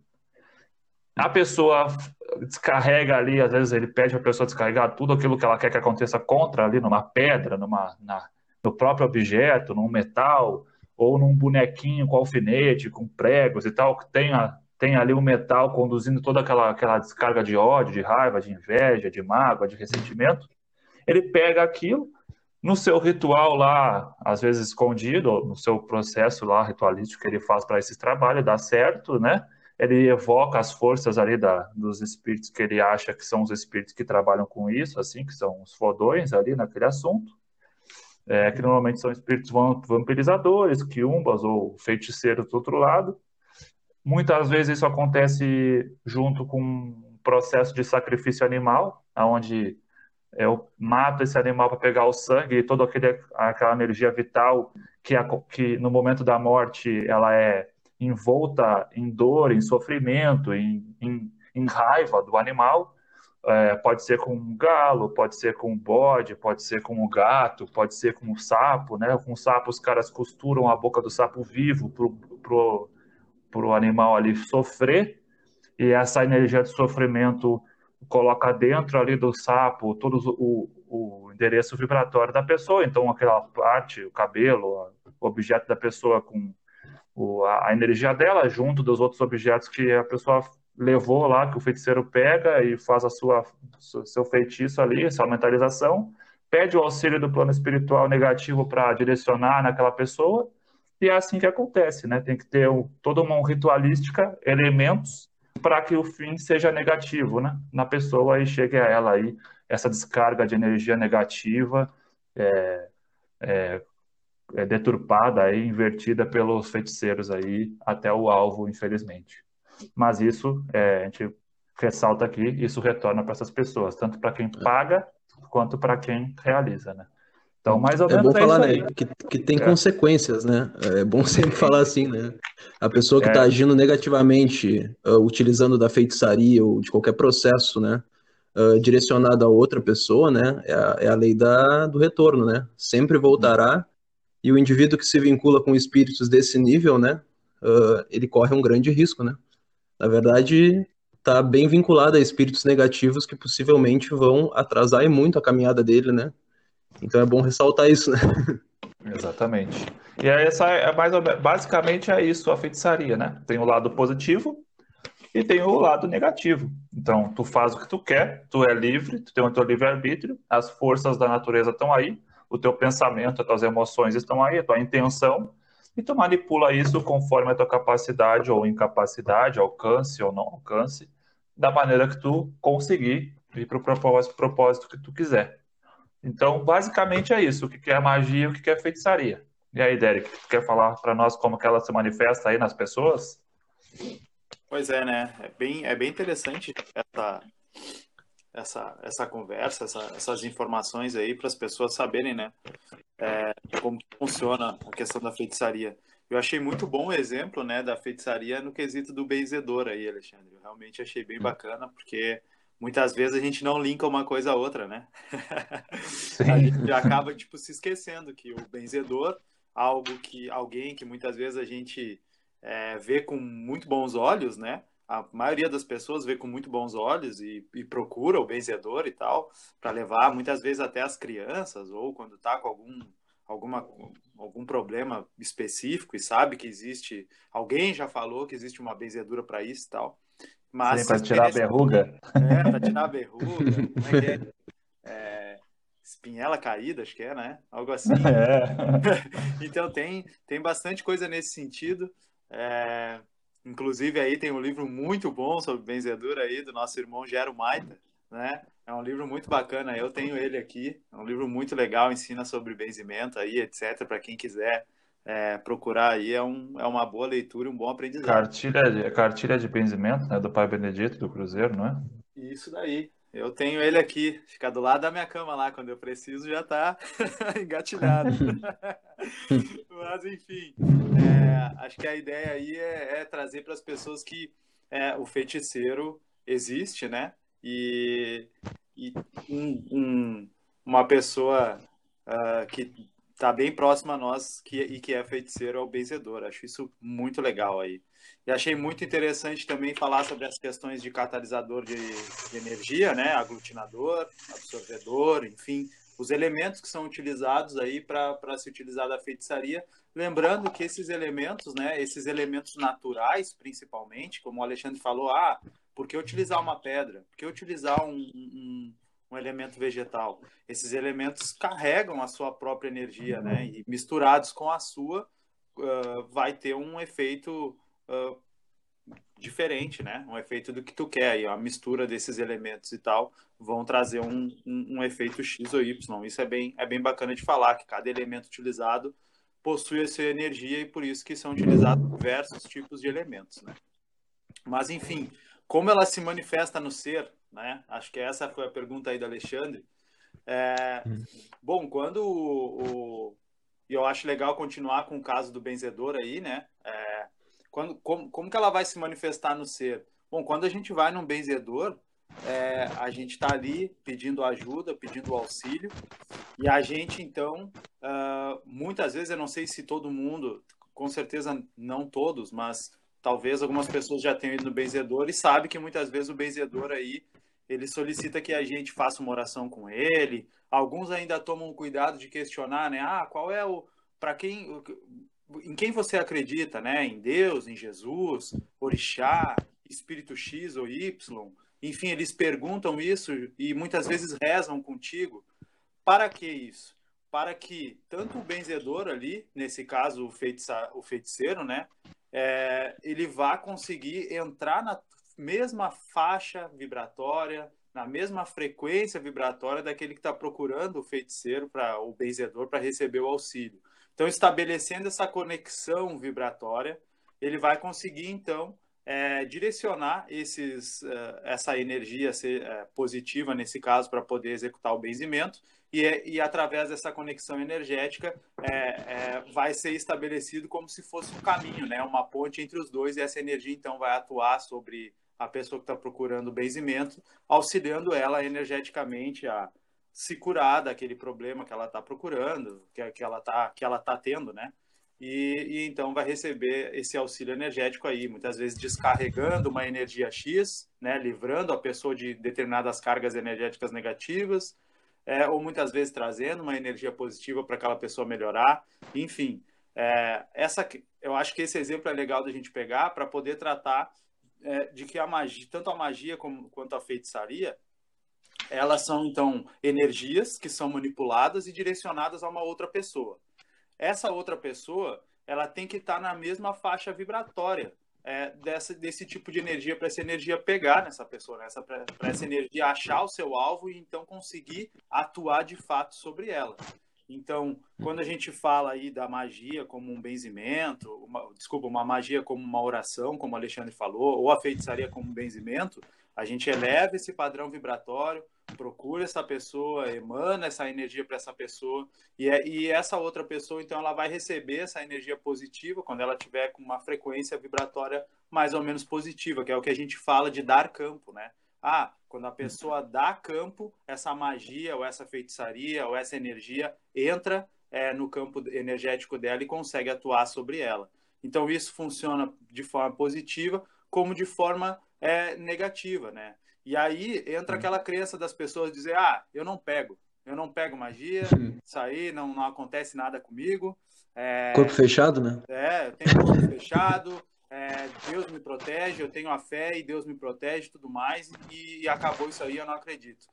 Speaker 1: A pessoa descarrega ali, às vezes ele pede para a pessoa descarregar tudo aquilo que ela quer que aconteça contra ali numa pedra, numa, na, no próprio objeto, num metal, ou num bonequinho com alfinete, com pregos e tal, que tenha, tem ali o um metal conduzindo toda aquela, aquela descarga de ódio, de raiva, de inveja, de mágoa, de ressentimento, ele pega aquilo no seu ritual lá, às vezes escondido, no seu processo lá ritualístico que ele faz para esse trabalho, dá certo, né? Ele evoca as forças ali da, dos espíritos que ele acha que são os espíritos que trabalham com isso, assim, que são os fodões ali naquele assunto é, que normalmente são espíritos vampirizadores, quiumbas ou feiticeiros do outro lado. Muitas vezes isso acontece junto com um processo de sacrifício animal, onde eu mato esse animal para pegar o sangue e toda aquela energia vital que, a, que no momento da morte ela é envolta em dor, em sofrimento, em, em, em raiva do animal, é, pode ser com um galo, pode ser com um bode, pode ser com um gato, pode ser com um sapo, né? Com o sapo os caras costuram a boca do sapo vivo pro, pro animal ali sofrer, e essa energia de sofrimento coloca dentro ali do sapo todo o, o endereço vibratório da pessoa, então aquela parte, o cabelo, o objeto da pessoa com o, a, energia dela junto dos outros objetos que a pessoa levou lá, que o feiticeiro pega e faz a sua seu feitiço ali, sua mentalização, pede o auxílio do plano espiritual negativo para direcionar naquela pessoa, e é assim que acontece, né? Tem que ter o, toda uma ritualística, elementos para que o fim seja negativo, né? Na pessoa e chegue a ela aí essa descarga de energia negativa, é, é, é deturpada aí, invertida pelos feiticeiros aí até o alvo, infelizmente. Mas isso, é, a gente ressalta aqui, isso retorna para essas pessoas, tanto para quem paga quanto para quem realiza, né?
Speaker 3: Então, mais ou é menos é bom falar, né, que, que tem é. consequências, né? É bom sempre falar assim, né? A pessoa que está é. agindo negativamente, uh, utilizando da feitiçaria ou de qualquer processo, né? Uh, direcionado a outra pessoa, né? É a, é a lei da, do retorno, né? Sempre voltará. E o indivíduo que se vincula com espíritos desse nível, né? Uh, ele corre um grande risco, né? Na verdade, está bem vinculado a espíritos negativos que possivelmente vão atrasar muito a caminhada dele, né? Então é bom ressaltar isso, né? *laughs*
Speaker 1: Exatamente. E essa é mais basicamente é isso a feitiçaria, né? Tem o lado positivo e tem o lado negativo. Então, tu faz o que tu quer, tu é livre, tu tem o teu livre-arbítrio, as forças da natureza estão aí, o teu pensamento, as tuas emoções estão aí, a tua intenção, e tu manipula isso conforme a tua capacidade ou incapacidade, alcance ou não alcance, da maneira que tu conseguir ir para o propósito, propósito que tu quiser. Então, basicamente é isso. O que é magia e o que é feitiçaria. E aí, Derek, tu quer falar para nós como que ela se manifesta aí nas pessoas?
Speaker 2: Pois é, né? É bem, é bem interessante essa, essa, essa conversa, essa, essas informações aí para as pessoas saberem, né? É, como funciona a questão da feitiçaria. Eu achei muito bom o exemplo, né, da feitiçaria no quesito do benzedor aí, Alexandre. Eu realmente achei bem hum. bacana, porque muitas vezes a gente não linka uma coisa a outra, né? *laughs* a gente acaba tipo se esquecendo que o benzedor, algo que alguém que muitas vezes a gente é, vê com muito bons olhos, né? A maioria das pessoas vê com muito bons olhos e, e procura o benzedor e tal para levar muitas vezes até as crianças ou quando está com algum alguma algum problema específico e sabe que existe alguém já falou que existe uma benzedura para isso e tal
Speaker 1: mas para tirar a verruga.
Speaker 2: É, para tirar a verruga. Como é que é? *laughs* é? Espinhela caída, acho que é, né? Algo assim. *laughs* É. *laughs* então tem, tem bastante coisa nesse sentido. É, inclusive aí tem um livro muito bom sobre benzedura aí do nosso irmão Gero Maita, né? É um livro muito bacana, eu tenho ele aqui. É um livro muito legal, ensina sobre benzimento aí, etc. Para quem quiser é, procurar aí é, um, é uma boa leitura, um bom aprendizado.
Speaker 1: Cartilha de, cartilha de benzimento, né, do Pai Benedito do Cruzeiro, não é?
Speaker 2: Isso daí. Eu tenho ele aqui, fica do lado da minha cama lá, quando eu preciso já tá *laughs* engatilhado. *laughs* *laughs* Mas enfim, é, acho que a ideia aí é, é trazer para as pessoas que é, o feiticeiro existe, né? E, e um, um, uma pessoa uh, que tá bem próximo a nós que, e que é feiticeiro ao benzedor. Acho isso muito legal aí. E achei muito interessante também falar sobre as questões de catalisador de, de energia, né? Aglutinador, absorvedor, enfim, os elementos que são utilizados aí para se utilizar da feitiçaria. Lembrando que esses elementos, né? Esses elementos naturais, principalmente, como o Alexandre falou, ah, por que utilizar uma pedra? Por que utilizar um, um um elemento vegetal. Esses elementos carregam a sua própria energia, né? E misturados com a sua, uh, vai ter um efeito uh, diferente, né? Um efeito do que tu quer. E a mistura desses elementos e tal vão trazer um, um, um, efeito X ou Y. Isso é bem, é bem bacana de falar, que cada elemento utilizado possui a sua energia e por isso que são utilizados diversos tipos de elementos, né? Mas, enfim, como ela se manifesta no ser, né? Acho que essa foi a pergunta aí do Alexandre. É, hum. Bom, quando o, o, e eu acho legal continuar com o caso do benzedor aí, né? É, quando, como, como que ela vai se manifestar no ser? Bom, quando a gente vai num benzedor, é, a gente está ali pedindo ajuda, pedindo auxílio, e a gente então, uh, muitas vezes, eu não sei se todo mundo, com certeza não todos, mas talvez algumas pessoas já tenham ido no benzedor e sabe que muitas vezes o benzedor aí ele solicita que a gente faça uma oração com ele. Alguns ainda tomam cuidado de questionar, né? Ah, qual é o para quem em quem você acredita, né? Em Deus, em Jesus, Orixá, Espírito X ou Y. Enfim, eles perguntam isso e muitas vezes rezam contigo. Para que isso? Para que tanto o benzedor ali, nesse caso o, feitiça, o feiticeiro, né? É, ele vá conseguir entrar na mesma faixa vibratória, na mesma frequência vibratória daquele que está procurando o feiticeiro para o benzedor para receber o auxílio. Então, estabelecendo essa conexão vibratória, ele vai conseguir então é, direcionar esses, uh, essa energia uh, positiva nesse caso para poder executar o benzimento. E, é, e através dessa conexão energética é, vai ser estabelecido como se fosse um caminho, né, uma ponte entre os dois. E essa energia então vai atuar sobre a pessoa que está procurando o benzimento, auxiliando ela energeticamente a se curar daquele problema que ela está procurando, que, que ela está que ela tá tendo, né? E, e, então vai receber esse auxílio energético aí, muitas vezes descarregando uma energia X, né, livrando a pessoa de determinadas cargas energéticas negativas, é, ou muitas vezes trazendo uma energia positiva para aquela pessoa melhorar. Enfim, é, essa, eu acho que esse exemplo é legal da gente pegar para poder tratar é, de que a magia, tanto a magia como, quanto a feitiçaria, elas são então energias que são manipuladas e direcionadas a uma outra pessoa. Essa outra pessoa, ela tem que estar na mesma faixa vibratória é, dessa, desse tipo de energia para essa energia pegar nessa pessoa, né? para essa energia achar o seu alvo e então conseguir atuar de fato sobre ela. Então, quando a gente fala aí da magia como um benzimento, uma, desculpa, uma magia como uma oração, como o Alexandre falou, ou a feitiçaria como um benzimento, a gente eleva esse padrão vibratório, procura essa pessoa, emana essa energia para essa pessoa, e, é, e essa outra pessoa, então, ela vai receber essa energia positiva quando ela tiver com uma frequência vibratória mais ou menos positiva, que é o que a gente fala de dar campo, né? Ah, quando a pessoa dá campo, essa magia, ou essa feitiçaria, ou essa energia entra é, no campo energético dela e consegue atuar sobre ela. Então, isso funciona de forma positiva, como de forma é, negativa, né? E aí entra aquela crença das pessoas dizer: ah, eu não pego, eu não pego magia, isso aí não, não acontece nada comigo.
Speaker 3: É, corpo fechado, né?
Speaker 2: É, eu tenho corpo *laughs* fechado, é, Deus me protege, eu tenho a fé e Deus me protege tudo mais, e, e acabou isso aí, eu não acredito.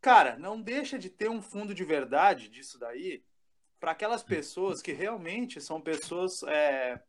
Speaker 2: Cara, não deixa de ter um fundo de verdade disso daí para aquelas pessoas que realmente são pessoas é,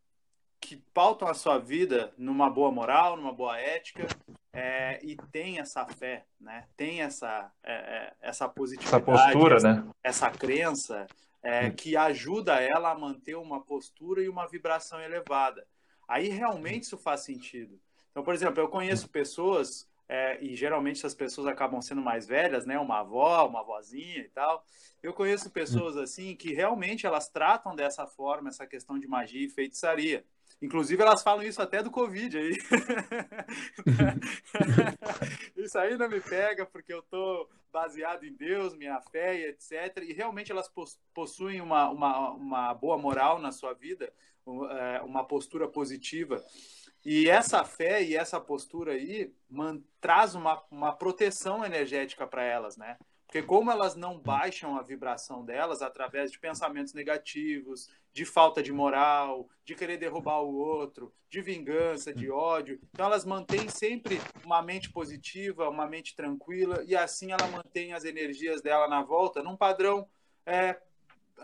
Speaker 2: que pautam a sua vida numa boa moral, numa boa ética é, e tem essa fé, né? Tem essa é, é essa positividade,
Speaker 1: essa postura,
Speaker 2: essa,
Speaker 1: né?
Speaker 2: Essa crença é, que ajuda ela a manter uma postura e uma vibração elevada. Aí realmente isso faz sentido. Então, por exemplo, eu conheço pessoas, é, e geralmente essas pessoas acabam sendo mais velhas, né? Uma avó, uma avózinha e tal. Eu conheço pessoas assim que realmente elas tratam dessa forma essa questão de magia e feitiçaria. Inclusive, elas falam isso até do Covid aí. *laughs* isso aí não me pega, porque eu tô baseado em Deus, minha fé e etc. E realmente elas possuem uma, uma, uma boa moral na sua vida, é, uma postura positiva. E essa fé e essa postura aí man, traz uma, uma proteção energética para elas, né? Porque como elas não baixam a vibração delas através de pensamentos negativos, de falta de moral, de querer derrubar o outro, de vingança, de ódio, então elas mantêm sempre uma mente positiva, uma mente tranquila, e assim ela mantém as energias dela na volta num padrão é,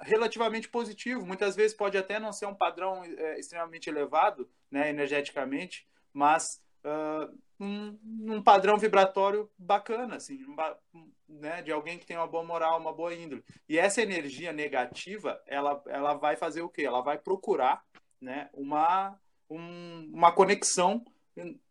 Speaker 2: relativamente positivo. Muitas vezes pode até não ser um padrão é, extremamente elevado, né, energeticamente, mas uh, um, um, padrão vibratório bacana, assim, um, né, de alguém que tem uma boa moral, uma boa índole. E essa energia negativa, ela, ela vai fazer o quê? Ela vai procurar né, uma, um, uma conexão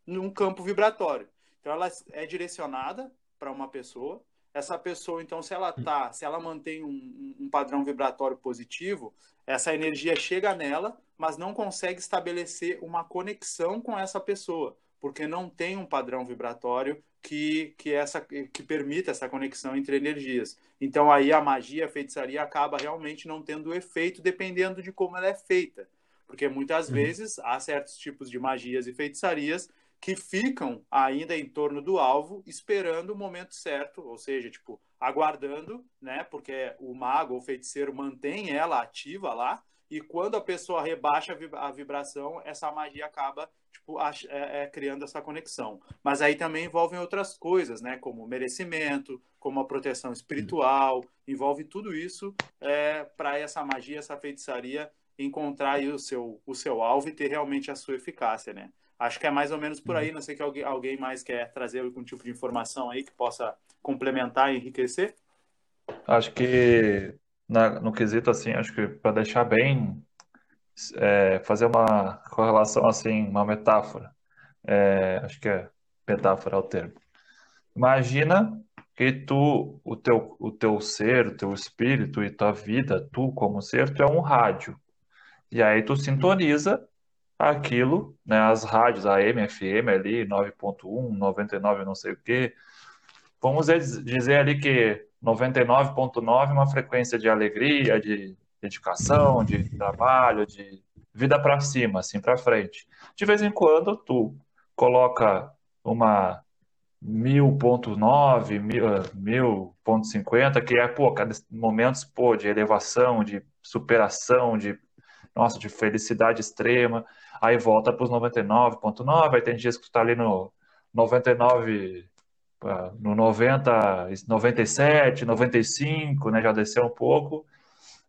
Speaker 2: num campo vibratório. Então, ela é direcionada para uma pessoa. Essa pessoa, então, se ela tá, se ela mantém um, um padrão vibratório positivo, essa energia chega nela, mas não consegue estabelecer uma conexão com essa pessoa porque não tem um padrão vibratório que, que, essa, que permita essa conexão entre energias. Então aí a magia, a feitiçaria acaba realmente não tendo efeito dependendo de como ela é feita. Porque muitas uhum. vezes há certos tipos de magias e feitiçarias que ficam ainda em torno do alvo, esperando o momento certo, ou seja, tipo, aguardando, né? Porque o mago ou feiticeiro mantém ela ativa lá, e quando a pessoa rebaixa a vibração, essa magia acaba tipo, é, é, criando essa conexão. Mas aí também envolvem outras coisas, né? Como merecimento, como a proteção espiritual, envolve tudo isso é, para essa magia, essa feitiçaria encontrar o seu, o seu alvo e ter realmente a sua eficácia, né? Acho que é mais ou menos por aí. Não sei que alguém, alguém mais quer trazer algum tipo de informação aí que possa complementar e enriquecer.
Speaker 1: Acho que na, no quesito assim, acho que para deixar bem, é, fazer uma correlação assim, uma metáfora. É, acho que é metáfora é o termo. Imagina que tu, o teu, o teu ser, o teu espírito e tua vida, tu como ser, tu é um rádio. E aí tu sintoniza aquilo, né, as rádios, AM, FM ali, 9.1, 99, não sei o quê. Vamos dizer ali que 99.9 é uma frequência de alegria, de dedicação, de trabalho, de vida para cima, assim, para frente. De vez em quando tu coloca uma 1000.9, 1000.50, que é, pô, cada momentos, pô, de elevação, de superação, de nossa, de felicidade extrema, aí volta para os 99.9, aí tem dias que tu está ali no 99, no 90, 97, 95, né, já desceu um pouco,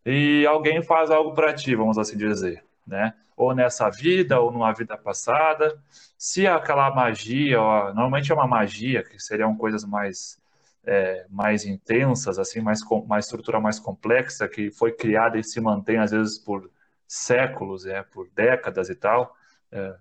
Speaker 1: e alguém faz algo para ti, vamos assim dizer, né? Ou nessa vida, ou numa vida passada. Se aquela magia, ó, normalmente é uma magia, que seriam coisas mais é, mais intensas, assim, mais uma estrutura mais complexa, que foi criada e se mantém às vezes por séculos, é, por décadas e tal, é,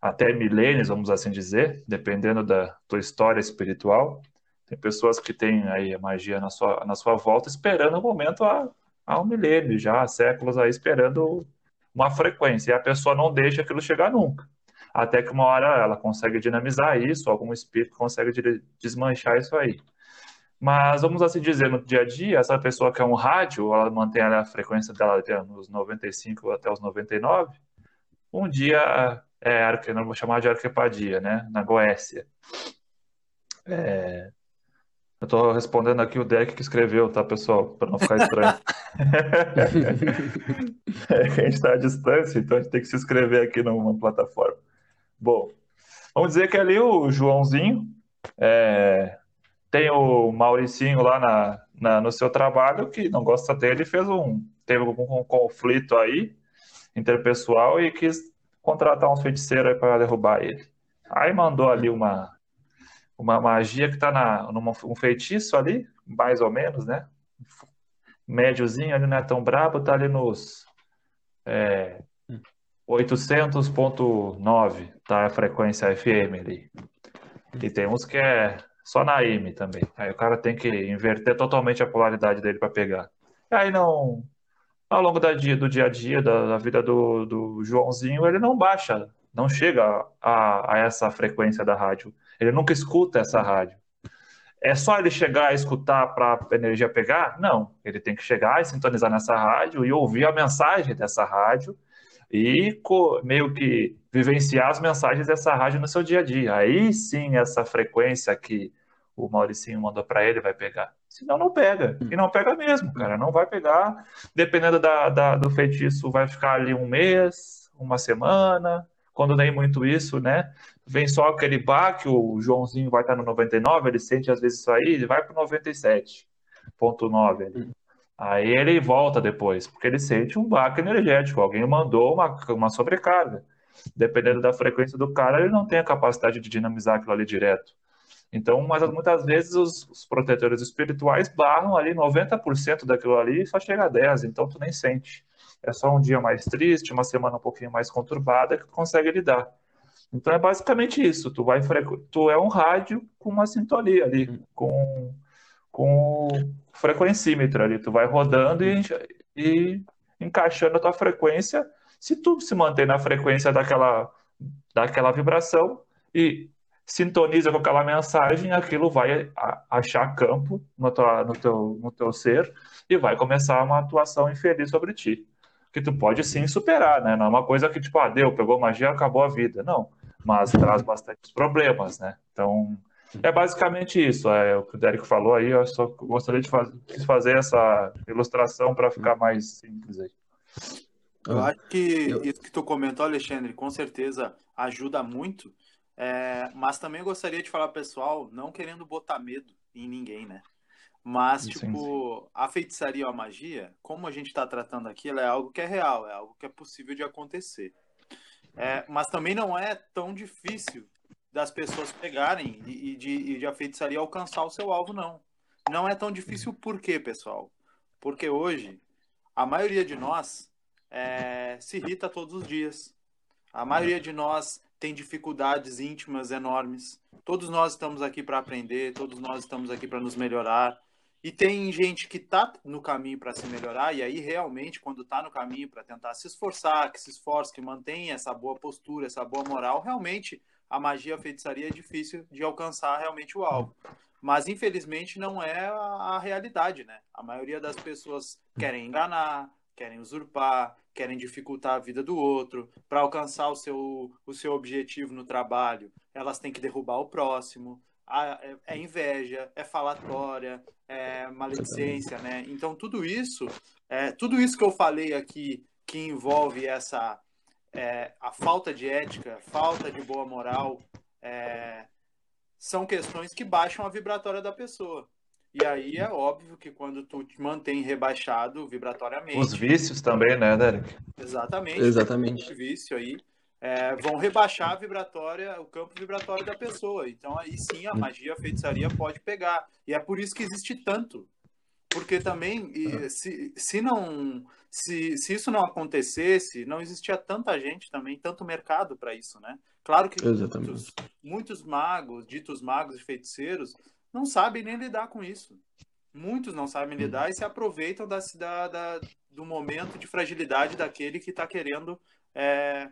Speaker 1: até milênios, vamos assim dizer, dependendo da tua história espiritual. Tem pessoas que têm aí a magia na sua, na sua volta, esperando o momento há, há um milênio já, há séculos aí, esperando uma frequência, e a pessoa não deixa aquilo chegar nunca. Até que uma hora ela consegue dinamizar isso, algum espírito consegue desmanchar isso aí. Mas vamos assim dizer, no dia a dia, essa pessoa que é um rádio, ela mantém a frequência dela nos 95 até os 99, um dia é, não vou chamar de arquepadia, né, na Goécia. É, eu estou respondendo aqui o deck que escreveu, tá, pessoal? Para não ficar estranho. é, *laughs* *laughs* a gente está à distância, então a gente tem que se inscrever aqui numa plataforma. Bom, vamos dizer que ali o Joãozinho é, tem o Mauricinho lá na, na, no seu trabalho que não gosta dele, fez um teve um, um conflito aí interpessoal e quis contratar uns feiticeiros para derrubar ele. Aí mandou ali uma uma magia que está na numa, um feitiço ali, mais ou menos, né? Médiozinho ali não é tão brabo, tá ali nos é, 800.9, tá a frequência FM ali. E tem uns que é só na AM também. Aí o cara tem que inverter totalmente a polaridade dele para pegar. E aí não. Ao longo da dia, do dia a dia, da, da vida do, do, Joãozinho, ele não baixa, não chega a, a essa frequência da rádio. Ele nunca escuta essa rádio. É só ele chegar e escutar para a energia pegar? Não. Ele tem que chegar e sintonizar nessa rádio e ouvir a mensagem dessa rádio e meio que vivenciar as mensagens dessa rádio no seu dia a dia. Aí sim, essa frequência que o Mauricinho mandou para ele vai pegar. Senão não pega. E não pega mesmo, cara. Não vai pegar. Dependendo da, da, do feitiço, vai ficar ali um mês, uma semana. Quando nem muito isso, né? Vem só aquele baque, o Joãozinho vai estar no 99, ele sente às vezes isso aí, ele vai para 97.9 ali. Aí ele volta depois, porque ele sente um baque energético. Alguém mandou uma, uma sobrecarga. Dependendo da frequência do cara, ele não tem a capacidade de dinamizar aquilo ali direto. Então, mas muitas vezes os, os protetores espirituais barram ali 90% daquilo ali e só chega a 10%, então tu nem sente. É só um dia mais triste, uma semana um pouquinho mais conturbada que tu consegue lidar. Então é basicamente isso. Tu vai tu é um rádio com uma sintonia ali, com com frequencímetro ali. Tu vai rodando e, e encaixando a tua frequência. Se tudo se mantém na frequência daquela, daquela vibração e sintoniza com aquela mensagem, aquilo vai achar campo no, tua, no, teu, no teu ser e vai começar uma atuação infeliz sobre ti. Que tu pode sim superar, né? Não é uma coisa que, tipo, ah, deu, pegou magia, acabou a vida. Não. Mas traz bastante problemas, né? Então, é basicamente isso, é o que o Derek falou aí, eu só gostaria de fazer, fazer essa ilustração para ficar mais simples aí.
Speaker 2: Eu ah, acho que isso que tu comentou, Alexandre, com certeza ajuda muito. É, mas também gostaria de falar, pessoal, não querendo botar medo em ninguém, né? Mas, sim, tipo, sim. a feitiçaria ou a magia, como a gente está tratando aqui, ela é algo que é real, é algo que é possível de acontecer. É, mas também não é tão difícil das pessoas pegarem e, e, de, e de a feitiçaria alcançar o seu alvo, não. Não é tão difícil por quê, pessoal? Porque hoje, a maioria de nós é, se irrita todos os dias. A maioria de nós tem dificuldades íntimas enormes. Todos nós estamos aqui para aprender, todos nós estamos aqui para nos melhorar. E tem gente que está no caminho para se melhorar, e aí realmente, quando está no caminho para tentar se esforçar, que se esforce, que mantenha essa boa postura, essa boa moral, realmente a magia, a feitiçaria é difícil de alcançar realmente o alvo. Mas infelizmente não é a, realidade, né? A maioria das pessoas querem enganar, querem usurpar, querem dificultar a vida do outro, para alcançar o seu, o seu objetivo no trabalho, elas têm que derrubar o próximo. É, é inveja, é falatória, é maledicência, né? Então tudo isso, é, tudo isso que eu falei aqui que envolve essa é, a falta de ética, falta de boa moral, é, são questões que baixam a vibratória da pessoa. E aí é óbvio que quando tu te mantém rebaixado vibratoriamente.
Speaker 1: Os vícios também, né, Derek?
Speaker 2: Exatamente.
Speaker 3: Exatamente.
Speaker 2: Vício aí é, vão rebaixar a vibratória, o campo vibratório da pessoa. Então aí sim a magia, a feitiçaria pode pegar. E é por isso que existe tanto. Porque também, se, se não. Se, se isso não acontecesse, não existia tanta gente também, tanto mercado para isso, né? Claro que muitos, muitos magos, ditos magos e feiticeiros, não sabem nem lidar com isso. Muitos não sabem lidar e se aproveitam da, da, da do momento de fragilidade daquele que está querendo, é,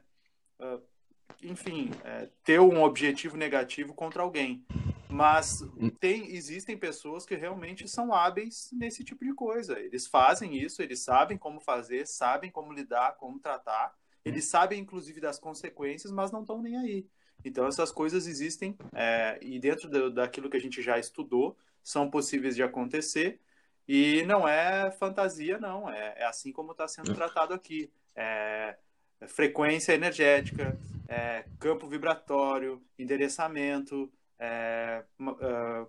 Speaker 2: enfim, é, ter um objetivo negativo contra alguém. Mas tem, existem pessoas que realmente são hábeis nesse tipo de coisa. Eles fazem isso, eles sabem como fazer, sabem como lidar, como tratar. Eles sabem, inclusive, das consequências, mas não estão nem aí. Então, essas coisas existem é, e dentro do, daquilo que a gente já estudou, são possíveis de acontecer e não é fantasia, não. É, é assim como está sendo tratado aqui. É, é frequência energética, é, campo vibratório, endereçamento, uh,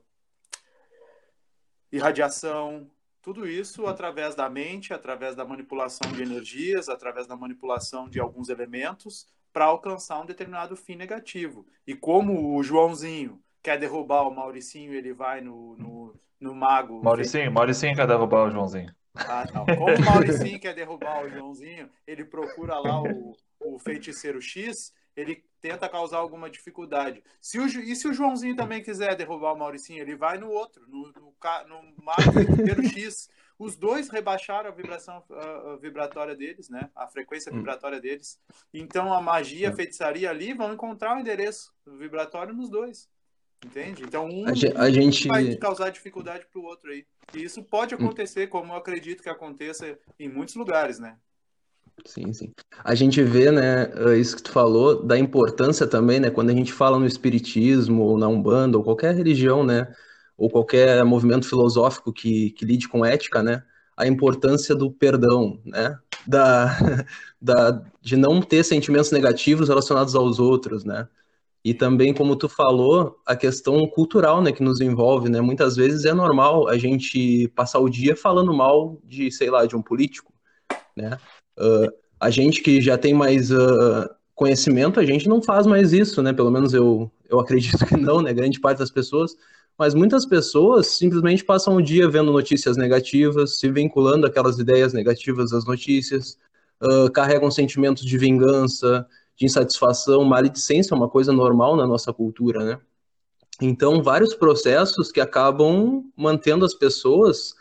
Speaker 2: irradiação, tudo isso através da mente, através da manipulação de energias, através da manipulação de alguns elementos para alcançar um determinado fim negativo. E como o Joãozinho quer derrubar o Mauricinho, ele vai no, no, no mago.
Speaker 1: Mauricinho, Mauricinho quer derrubar o Joãozinho.
Speaker 2: Ah, não. *laughs* Como o Mauricinho quer derrubar o Joãozinho, ele procura lá o, o feiticeiro X, ele tenta causar alguma dificuldade. Se o, e se o Joãozinho também quiser derrubar o Mauricinho, ele vai no outro, no, no, no mago feiticeiro X. Os dois rebaixaram a vibração a vibratória deles, né? A frequência hum. vibratória deles. Então a magia, a hum. feitiçaria ali vão encontrar o endereço vibratório nos dois. Entende? Então um,
Speaker 3: a gente...
Speaker 2: vai causar dificuldade para o outro aí. E isso pode hum. acontecer, como eu acredito que aconteça em muitos lugares, né?
Speaker 3: Sim, sim. A gente vê, né, isso que tu falou, da importância também, né, quando a gente fala no espiritismo, ou na Umbanda, ou qualquer religião, né, ou qualquer movimento filosófico que, que lide com ética, né, a importância do perdão, né, da, *laughs* da, de não ter sentimentos negativos relacionados aos outros, né, e também, como tu falou, a questão cultural, né, que nos envolve, né, muitas vezes é normal a gente passar o dia falando mal de, sei lá, de um político, né, uh, a gente que já tem mais uh, conhecimento, a gente não faz mais isso, né, pelo menos eu, eu acredito que não, né, grande parte das pessoas, mas muitas pessoas simplesmente passam o dia vendo notícias negativas, se vinculando aquelas ideias negativas das notícias, uh, carregam sentimentos de vingança, de insatisfação, maledicência é uma coisa normal na nossa cultura, né? Então, vários processos que acabam mantendo as pessoas,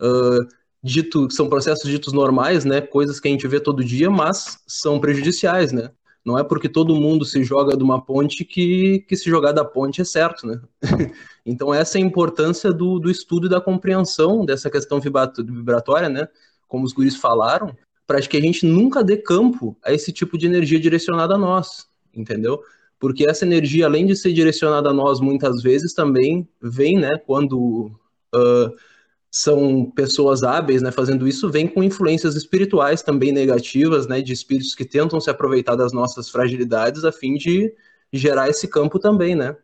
Speaker 3: uh, dito, são processos ditos normais, né? Coisas que a gente vê todo dia, mas são prejudiciais, né? Não é porque todo mundo se joga de uma ponte que, que se jogar da ponte é certo, né? *laughs* então, essa é a importância do, do estudo e da compreensão dessa questão vibratória, né? Como os guris falaram, para que a gente nunca dê campo a esse tipo de energia direcionada a nós, entendeu? Porque essa energia, além de ser direcionada a nós, muitas vezes também vem, né? Quando uh, são pessoas hábeis, né, fazendo isso, vem com influências espirituais também negativas, né, de espíritos que tentam se aproveitar das nossas fragilidades a fim de gerar esse campo também, né?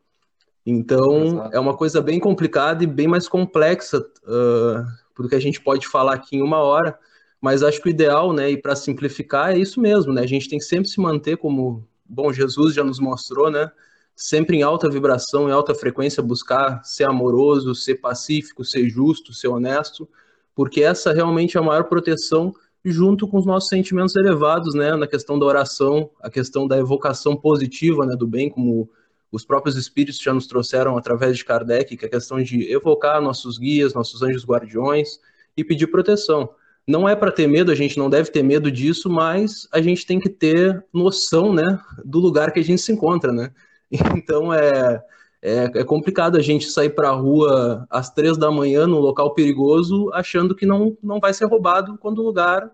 Speaker 3: Então, Exato. é uma coisa bem complicada e bem mais complexa uh, do que a gente pode falar aqui em uma hora, mas acho que o ideal, né, e para simplificar, é isso mesmo, né? A gente tem que sempre se manter como, bom, Jesus já nos mostrou, né? sempre em alta vibração, em alta frequência, buscar ser amoroso, ser pacífico, ser justo, ser honesto, porque essa realmente é a maior proteção junto com os nossos sentimentos elevados, né, na questão da oração, a questão da evocação positiva, né, do bem, como os próprios espíritos já nos trouxeram através de Kardec, que é a questão de evocar nossos guias, nossos anjos guardiões e pedir proteção. Não é para ter medo, a gente não deve ter medo disso, mas a gente tem que ter noção, né, do lugar que a gente se encontra, né? *laughs* Então é, é, é complicado a gente sair para a rua às três da manhã num local perigoso achando que não, não vai ser roubado quando o lugar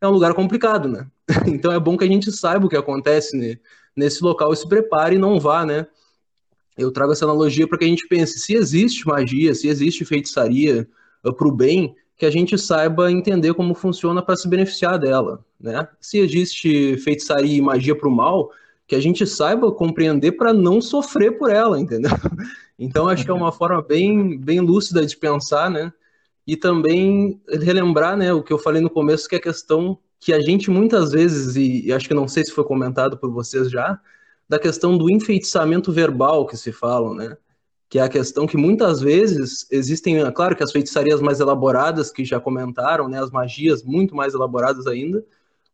Speaker 3: é um lugar complicado, né? *laughs* Então é bom que a gente saiba o que acontece nesse local e se prepare e não vá, né? Eu trago essa analogia para que a gente pense, se existe magia, se existe feitiçaria uh, para o bem, que a gente saiba entender como funciona para se beneficiar dela, né? Se existe feitiçaria e magia para o mal, que a gente saiba compreender para não sofrer por ela, entendeu? *laughs* Então acho que é uma forma bem, bem lúcida de pensar, né? E também relembrar, né, o que eu falei no começo, que é a questão que a gente muitas vezes, e, e acho que não sei se foi comentado por vocês já, da questão do enfeitiçamento verbal que se fala, né? Que é a questão que muitas vezes existem, é claro que as feitiçarias mais elaboradas que já comentaram, né, as magias muito mais elaboradas ainda,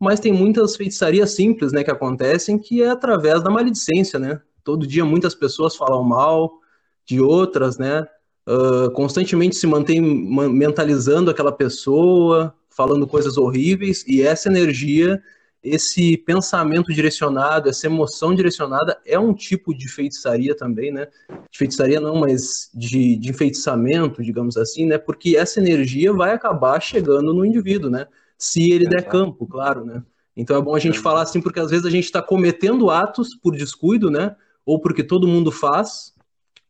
Speaker 3: mas tem muitas feitiçarias simples, né, que acontecem, que é através da maledicência, né? Todo dia muitas pessoas falam mal de outras, né? Uh, constantemente se mantém mentalizando aquela pessoa, falando coisas horríveis, e essa energia, esse pensamento direcionado, essa emoção direcionada é um tipo de feitiçaria também, né? De feitiçaria não, mas de, de enfeitiçamento, digamos assim, né? Porque essa energia vai acabar chegando no indivíduo, né? se ele der campo, claro, né? Então é bom a gente falar assim, porque às vezes a gente está cometendo atos por descuido, né? Ou porque todo mundo faz,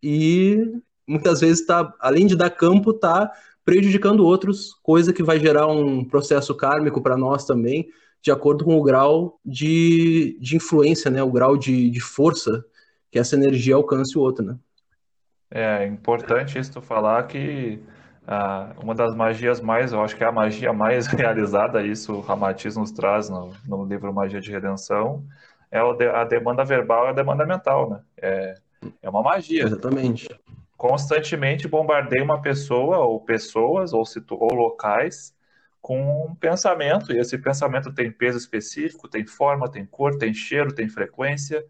Speaker 3: e muitas vezes está, além de dar campo, está prejudicando outros, coisa que vai gerar um processo kármico para nós também, de acordo com o grau de, de influência, né? O grau de, de força que essa energia alcance o outro, né?
Speaker 1: É importante isso falar que ah, uma das magias mais, eu acho que é a magia mais *laughs* realizada, isso o Ramatiz nos traz no, no livro Magia de Redenção, é a demanda verbal e a demanda mental, né? É, é uma magia.
Speaker 3: Exatamente.
Speaker 1: Constantemente bombardeia uma pessoa, ou pessoas, ou, situ, ou locais, com um pensamento, e esse pensamento tem peso específico, tem forma, tem cor, tem cheiro, tem frequência.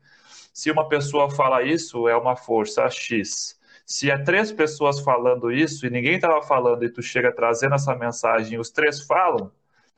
Speaker 1: Se uma pessoa fala isso, é uma força X se é três pessoas falando isso e ninguém estava falando e tu chega trazendo essa mensagem os três falam,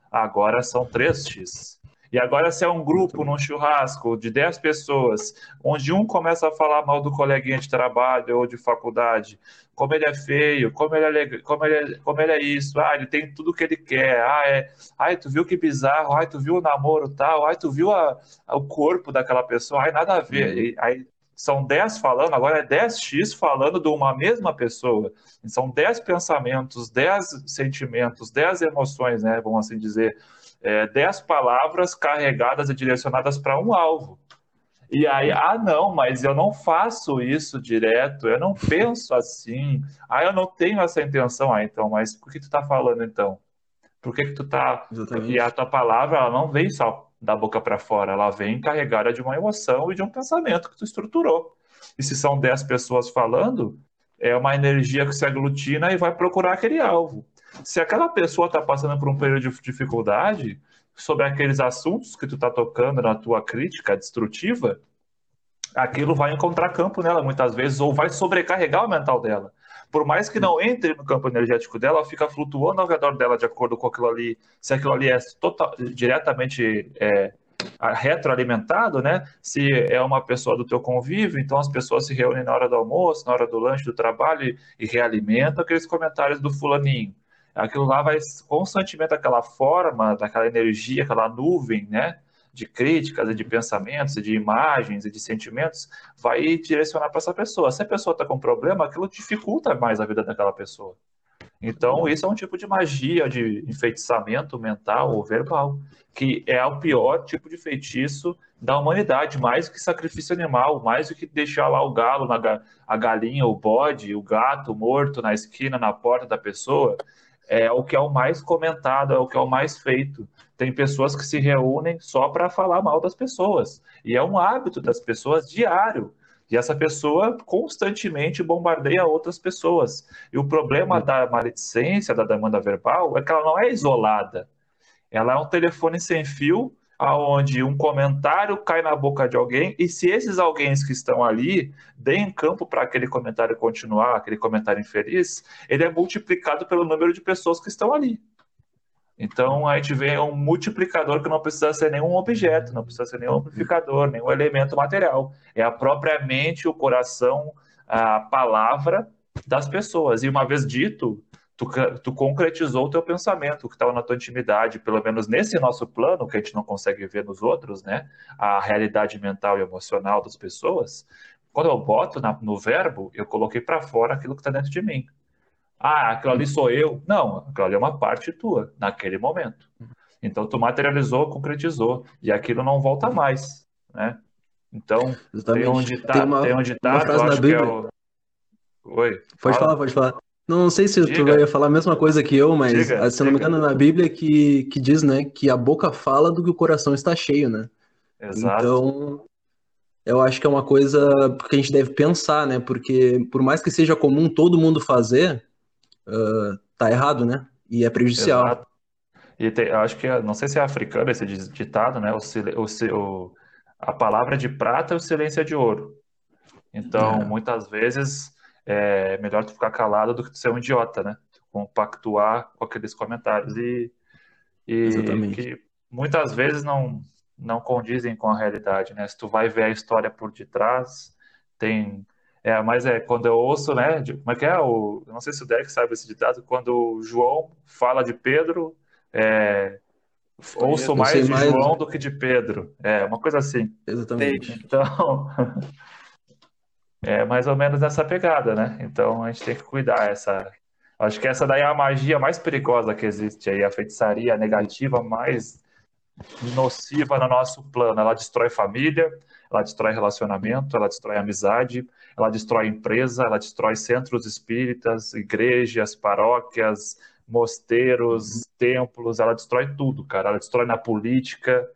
Speaker 1: agora são três X. E agora, se é um grupo num churrasco de 10 pessoas, onde um começa a falar mal do coleguinha de trabalho ou de faculdade, como ele é feio, como ele é, como ele é, como ele é isso, ah, ele tem tudo que ele quer, ah, é, ai, tu viu que bizarro, ai, tu viu o namoro tal, ai, tu viu a, a, o corpo daquela pessoa, ai, nada a ver. Uhum. E, aí são 10 falando, agora é 10x falando de uma mesma pessoa. São 10 pensamentos, 10 sentimentos, 10 emoções, né, vamos assim dizer, é, 10 palavras carregadas e direcionadas para um alvo. E aí, ah, não, mas eu não faço isso direto, eu não penso assim, ah, eu não tenho essa intenção. Ah, então, mas por que tu tá falando então? Por que, que tu tá. Exatamente. E a tua palavra, ela não vem só da boca para fora, ela vem carregada de uma emoção e de um pensamento que tu estruturou. E se são 10 pessoas falando, é uma energia que se aglutina e vai procurar aquele alvo. Se aquela pessoa está passando por um período de dificuldade sobre aqueles assuntos que tu está tocando na tua crítica destrutiva, aquilo vai encontrar campo nela muitas vezes ou vai sobrecarregar o mental dela por mais que não entre no campo energético dela, ela fica flutuando ao redor dela de acordo com aquilo ali, se aquilo ali é total, diretamente é, retroalimentado, né? Se é uma pessoa do teu convívio, então as pessoas se reúnem na hora do almoço, na hora do lanche, do trabalho e, e realimentam aqueles comentários do fulaninho. Aquilo lá vai constantemente aquela forma, daquela energia, aquela nuvem, né? de críticas e de pensamentos e de imagens e de sentimentos vai direcionar para essa pessoa. Se a pessoa está com problema, aquilo dificulta mais a vida daquela pessoa. Então, isso é um tipo de magia, de enfeitiçamento mental ou verbal, que é o pior tipo de feitiço da humanidade, mais do que sacrifício animal, mais do que deixar lá o galo, a galinha, o bode, o gato morto na esquina, na porta da pessoa, é o que é o mais comentado, é o que é o mais feito. Tem pessoas que se reúnem só para falar mal das pessoas, e é um hábito das pessoas diário. E essa pessoa constantemente bombardeia outras pessoas. E o problema da maledicência, da demanda verbal, é que ela não é isolada. Ela é um telefone sem fio, aonde um comentário cai na boca de alguém, e se esses alguém que estão ali deem campo para aquele comentário continuar, aquele comentário infeliz, ele é multiplicado pelo número de pessoas que estão ali. Então a gente vê um multiplicador que não precisa ser nenhum objeto, não precisa ser nenhum amplificador, nenhum elemento material. É a própria mente, o coração, a palavra das pessoas. E uma vez dito, tu, tu concretizou o teu pensamento, o que estava na tua intimidade, pelo menos nesse nosso plano, que a gente não consegue ver nos outros, né? A realidade mental e emocional das pessoas. Quando eu boto na, no verbo, eu coloquei para fora aquilo que está dentro de mim. Ah, aquilo ali sou eu. Não, aquilo ali é uma parte tua, naquele momento. Então, tu materializou, concretizou, e aquilo não volta mais, né? Então, Exatamente. tem um ditado, tem uma, tem um ditado, frase acho que é o...
Speaker 3: Oi, Pode fala. falar, pode falar. Não sei se Diga. tu vai falar a mesma coisa que eu, mas Diga, ah, se não me engano na Bíblia que, que diz, né, que a boca fala do que o coração está cheio, né? Exato. Então, eu acho que é uma coisa que a gente deve pensar, né? Porque por mais que seja comum todo mundo fazer, uh, tá errado, né? E é prejudicial. Exato.
Speaker 1: E tem, acho que, não sei se é africano esse ditado, né? O, o, o, a palavra de prata e o silêncio é de ouro. Então, é. muitas vezes, é melhor tu ficar calado do que tu ser um idiota, né? Compactuar com aqueles comentários e, e que muitas vezes não, não condizem com a realidade, né? Se tu vai ver a história por detrás, tem é, mas é quando eu ouço, né? De, como é que é? O, não sei se o Derek sabe esse ditado, quando o João fala de Pedro, é, ouço mais de mais... João do que de Pedro. É uma coisa assim.
Speaker 3: Exatamente.
Speaker 1: Então, *laughs* é mais ou menos essa pegada, né? Então a gente tem que cuidar essa. Acho que essa daí é a magia mais perigosa que existe aí, a feitiçaria negativa mais nociva no nosso plano. Ela destrói família, ela destrói relacionamento, ela destrói amizade, ela destrói empresa, ela destrói centros espíritas, igrejas, paróquias, mosteiros, templos, ela destrói tudo, cara. Ela destrói na política,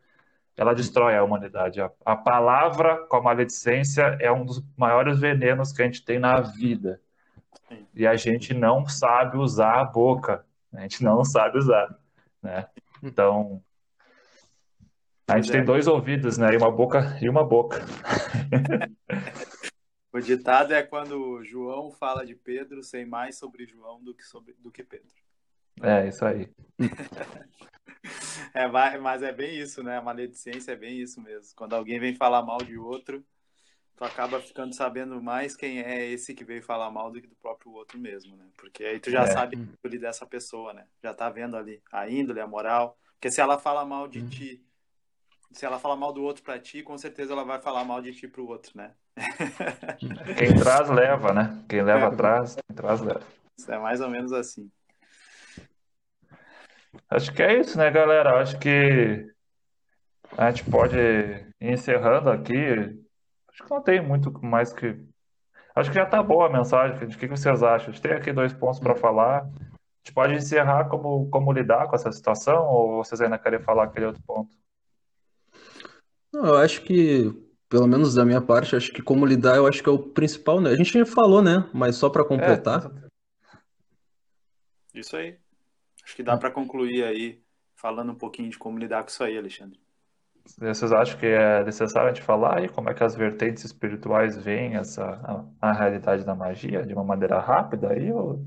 Speaker 1: ela destrói a humanidade. A, a palavra com a maledicência é um dos maiores venenos que a gente tem na vida. E a gente não sabe usar a boca. A gente não *laughs* sabe usar, né? Então, a gente é. tem dois ouvidos, né? E uma boca e uma boca. *laughs*
Speaker 2: o ditado é quando João fala de Pedro, sem mais sobre João do que, sobre, do que Pedro.
Speaker 1: É, isso aí. *laughs*
Speaker 2: é, mas é bem isso, né? A maledicência é bem isso mesmo. Quando alguém vem falar mal de outro, tu acaba ficando sabendo mais quem é esse que veio falar mal do que do próprio outro mesmo, né? Porque aí tu já é. sabe a dessa pessoa, né? Já tá vendo ali a índole, a moral. Porque se ela fala mal de hum. ti se ela falar mal do outro para ti, com certeza ela vai falar mal de ti pro outro, né?
Speaker 1: Quem traz, leva, né? Quem leva *laughs* atrás, quem traz, leva.
Speaker 2: Isso é mais ou menos assim.
Speaker 1: Acho que é isso, né, galera? Acho que a gente pode ir encerrando aqui. Acho que não tem muito mais que. Acho que já tá boa a mensagem. O que vocês acham? A gente tem aqui dois pontos para falar. A gente pode encerrar como, como lidar com essa situação ou vocês ainda querem falar aquele outro ponto?
Speaker 3: Não, eu acho que, pelo menos da minha parte, acho que como lidar, eu acho que é o principal, né? A gente já falou, né? Mas só para completar.
Speaker 2: É, isso aí. Acho que dá para concluir aí, falando um pouquinho de como lidar com isso aí, Alexandre.
Speaker 1: Vocês acham que é necessário a gente falar aí como é que as vertentes espirituais veem essa, a, a realidade da magia de uma maneira rápida aí? Ou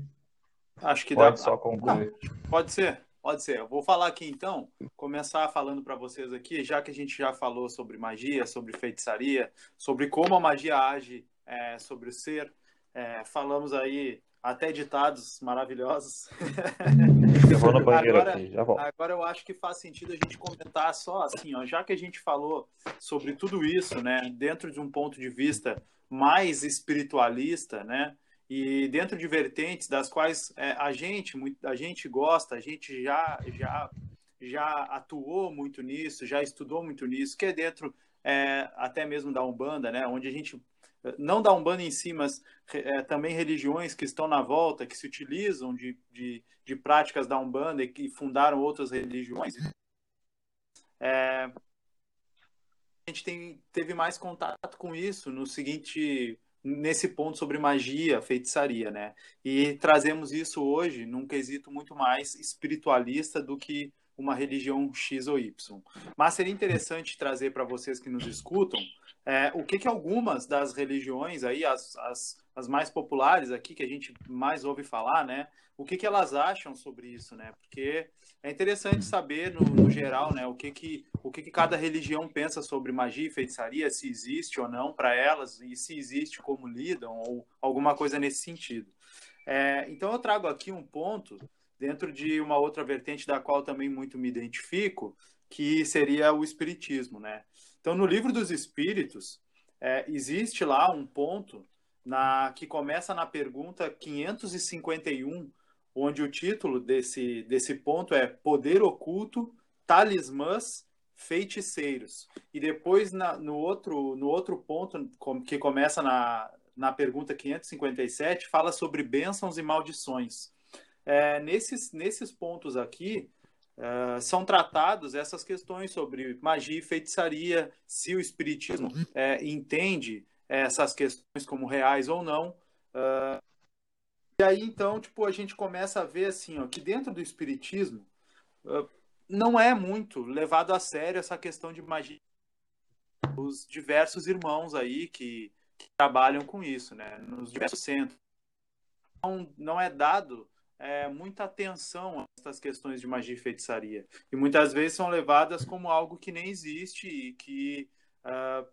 Speaker 2: acho que
Speaker 1: pode
Speaker 2: dá.
Speaker 1: só concluir?
Speaker 2: Não, pode ser. Pode ser. Eu vou falar aqui então, começar falando para vocês aqui, já que a gente já falou sobre magia, sobre feitiçaria, sobre como a magia age é, sobre o ser. É, falamos aí até ditados maravilhosos. *laughs*
Speaker 1: Eu vou no banheiro agora, aqui, já volto.
Speaker 2: Agora eu acho que faz sentido a gente comentar só assim, ó, já que a gente falou sobre tudo isso, né, dentro de um ponto de vista mais espiritualista, né, e dentro de vertentes das quais é, a gente a gente gosta, a gente já já já atuou muito nisso, já estudou muito nisso, que é dentro é, até mesmo da Umbanda, né, onde a gente não da Umbanda em si, mas é, também religiões que estão na volta, que se utilizam de, de, de práticas da Umbanda e que fundaram outras religiões. É, a gente tem, teve mais contato com isso no seguinte nesse ponto sobre magia, feitiçaria, né? E trazemos isso hoje num quesito muito mais espiritualista do que uma religião X ou Y. Mas seria interessante trazer para vocês que nos escutam é, o que, que algumas das religiões aí, as, as, as mais populares aqui, que a gente mais ouve falar, né? O que, que elas acham sobre isso, né? Porque é interessante saber, no, no geral, né? O, que, que, o que, que cada religião pensa sobre magia e feitiçaria, se existe ou não para elas, e se existe, como lidam, ou alguma coisa nesse sentido. É, então eu trago aqui um ponto dentro de uma outra vertente da qual também muito me identifico, que seria o espiritismo, né? Então, no livro dos Espíritos, é, existe lá um ponto na que começa na pergunta 551, onde o título desse, desse ponto é Poder Oculto, Talismãs, Feiticeiros. E depois, na, no, outro, no outro ponto, que começa na, na pergunta 557, fala sobre bênçãos e maldições. É, nesses, nesses pontos aqui, Uh, são tratados essas questões sobre magia e feitiçaria, se o espiritismo é, entende essas questões como reais ou não. Uh, e aí, então, tipo, a gente começa a ver assim, ó, que dentro do espiritismo uh, não é muito levado a sério essa questão de magia. Os diversos irmãos aí que, que trabalham com isso, né, nos diversos centros. Não, não é dado é, muita atenção a essas questões de magia e feitiçaria. E muitas vezes são levadas como algo que nem existe e que uh,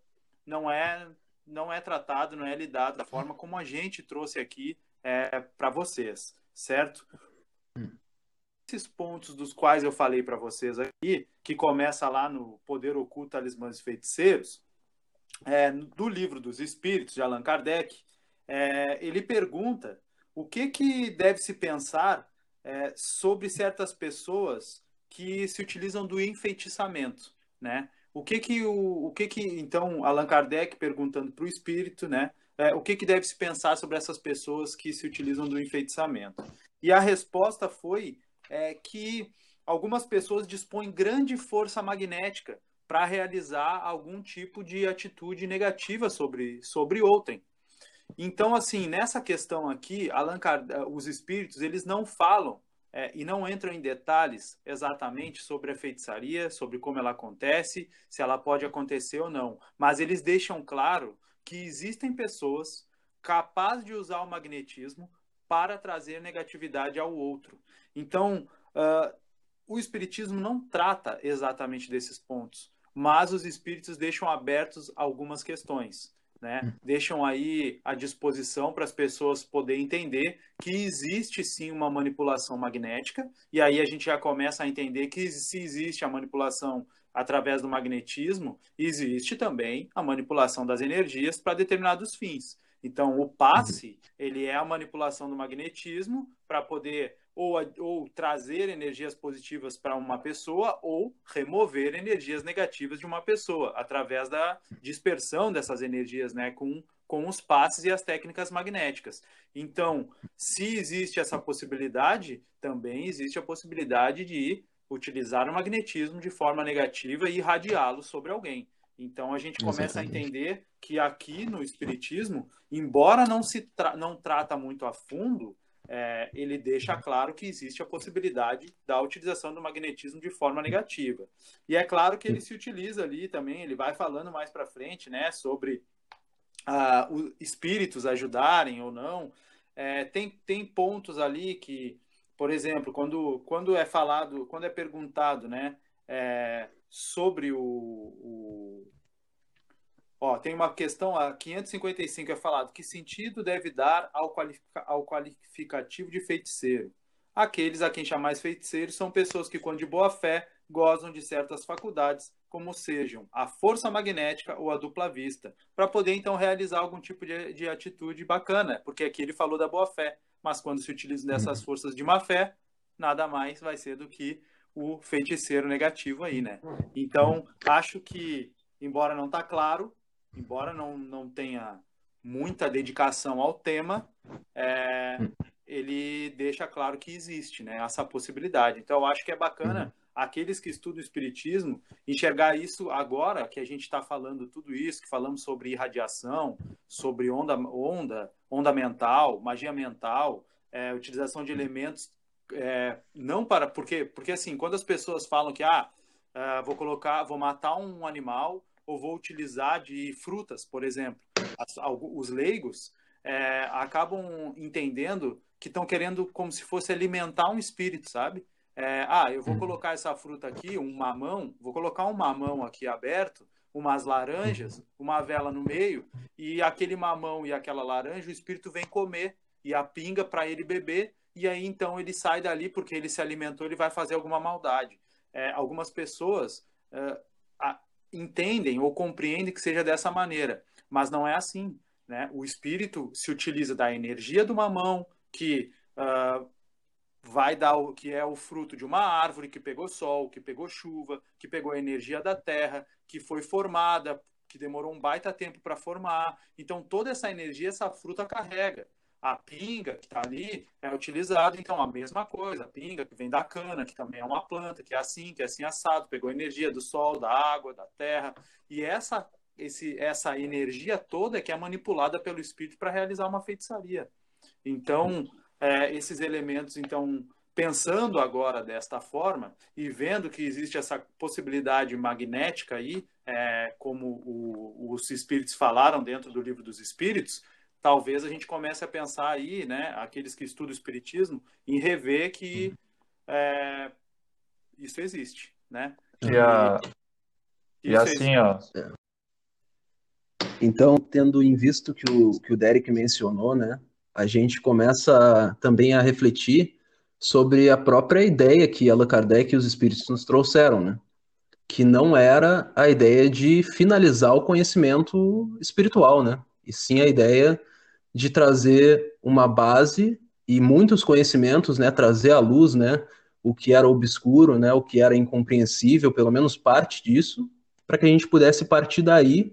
Speaker 2: não, é, não é tratado, não é lidado da forma como a gente trouxe aqui é, para vocês, certo? Esses pontos dos quais eu falei para vocês aqui, que começa lá no Poder Oculto, Talismãs e Feiticeiros, é, do livro dos Espíritos, de Allan Kardec, é, ele pergunta o que, que deve se pensar é, sobre certas pessoas que se utilizam do enfeitiçamento, né? O que que o, o que que então Allan Kardec perguntando para o espírito, né? É, o que que deve se pensar sobre essas pessoas que se utilizam do enfeitiçamento? E a resposta foi é, que algumas pessoas dispõem grande força magnética para realizar algum tipo de atitude negativa sobre sobre outrem, então, assim, nessa questão aqui, Allan Kardec, eh, os espíritos, eles não falam é, e não entram em detalhes exatamente sobre a feitiçaria, sobre como ela acontece, se ela pode acontecer ou não. Mas eles deixam claro que existem pessoas capazes de usar o magnetismo para trazer negatividade ao outro. Então, uh, o Espiritismo não trata exatamente desses pontos, mas os espíritos deixam abertos algumas questões né? Hum. Deixam aí à disposição para as pessoas poderem entender que existe sim uma manipulação magnética, e aí a gente já começa a entender que se existe a manipulação através do magnetismo, existe também a manipulação das energias para determinados fins. Então, o passe, uhum. ele é a manipulação do magnetismo para poder ou, ou trazer energias positivas para uma pessoa ou remover energias negativas de uma pessoa através da dispersão dessas energias, né, com, com os passes e as técnicas magnéticas. Então, se existe essa possibilidade, também existe a possibilidade de utilizar o magnetismo de forma negativa e irradiá-lo sobre alguém. Então a gente começa Exatamente. a entender que aqui no espiritismo, embora não se tra não trata muito a fundo, é, ele deixa claro que existe a possibilidade da utilização do magnetismo de forma negativa. E é claro que ele se utiliza ali também, ele vai falando mais para frente, né, sobre ah, os espíritos ajudarem ou não. É, tem, tem pontos ali que, por exemplo, quando, quando é falado, quando é perguntado, né, é, sobre o, o Ó, tem uma questão, a 555 é falado, que sentido deve dar ao, qualifica, ao qualificativo de feiticeiro? Aqueles a quem chamais feiticeiros são pessoas que, quando de boa fé, gozam de certas faculdades, como sejam a força magnética ou a dupla vista, para poder então realizar algum tipo de, de, atitude bacana, porque aqui ele falou da boa fé, mas quando se utiliza dessas uhum. forças de má fé, nada mais vai ser do que o feiticeiro negativo aí, né? Então, acho que, embora não tá claro, embora não, não tenha muita dedicação ao tema, é, ele deixa claro que existe né, essa possibilidade. Então, eu acho que é bacana uhum. aqueles que estudam o Espiritismo enxergar isso agora que a gente está falando tudo isso, que falamos sobre irradiação, sobre onda, onda, onda mental, magia mental, é, utilização de elementos, é, não para. Porque, porque assim, quando as pessoas falam que ah, uh, vou colocar, vou matar um animal ou vou utilizar de frutas, por exemplo as, os leigos é, acabam entendendo que estão querendo como se fosse alimentar um espírito, sabe? É, ah, eu vou uhum. colocar essa fruta aqui, um mamão, vou colocar um mamão aqui aberto, umas laranjas, uma vela no meio, e aquele mamão e aquela laranja, o espírito vem comer e a pinga para ele beber, e aí então ele sai dali porque ele se alimentou, ele vai fazer alguma maldade. É, algumas pessoas é, entendem ou compreendem que seja dessa maneira mas não é assim. Né? O espírito se utiliza da energia do mamão, que uh, vai dar o que é o fruto de uma árvore que pegou sol, que pegou chuva, que pegou a energia da terra, que foi formada, que demorou um baita tempo para formar. Então, toda essa energia, essa fruta carrega. A pinga que está ali é utilizada, então, a mesma coisa. A pinga que vem da cana, que também é uma planta, que é assim, que é assim assado, pegou energia do sol, da água, da terra. E essa esse, essa energia toda que é manipulada pelo espírito para realizar uma feitiçaria. Então, é, esses elementos, então, pensando agora desta forma e vendo que existe essa possibilidade magnética aí, é, como o, os espíritos falaram dentro do livro dos espíritos, talvez a gente comece a pensar aí, né, aqueles que estudam o espiritismo, em rever que é, isso existe, né?
Speaker 1: E, a... e assim, ó,
Speaker 3: então, tendo em vista que o que o Derek mencionou, né, a gente começa também a refletir sobre a própria ideia que Allan Kardec e os espíritos nos trouxeram, né? Que não era a ideia de finalizar o conhecimento espiritual, né? E sim a ideia de trazer uma base e muitos conhecimentos, né, trazer à luz, né, o que era obscuro, né, o que era incompreensível, pelo menos parte disso, para que a gente pudesse partir daí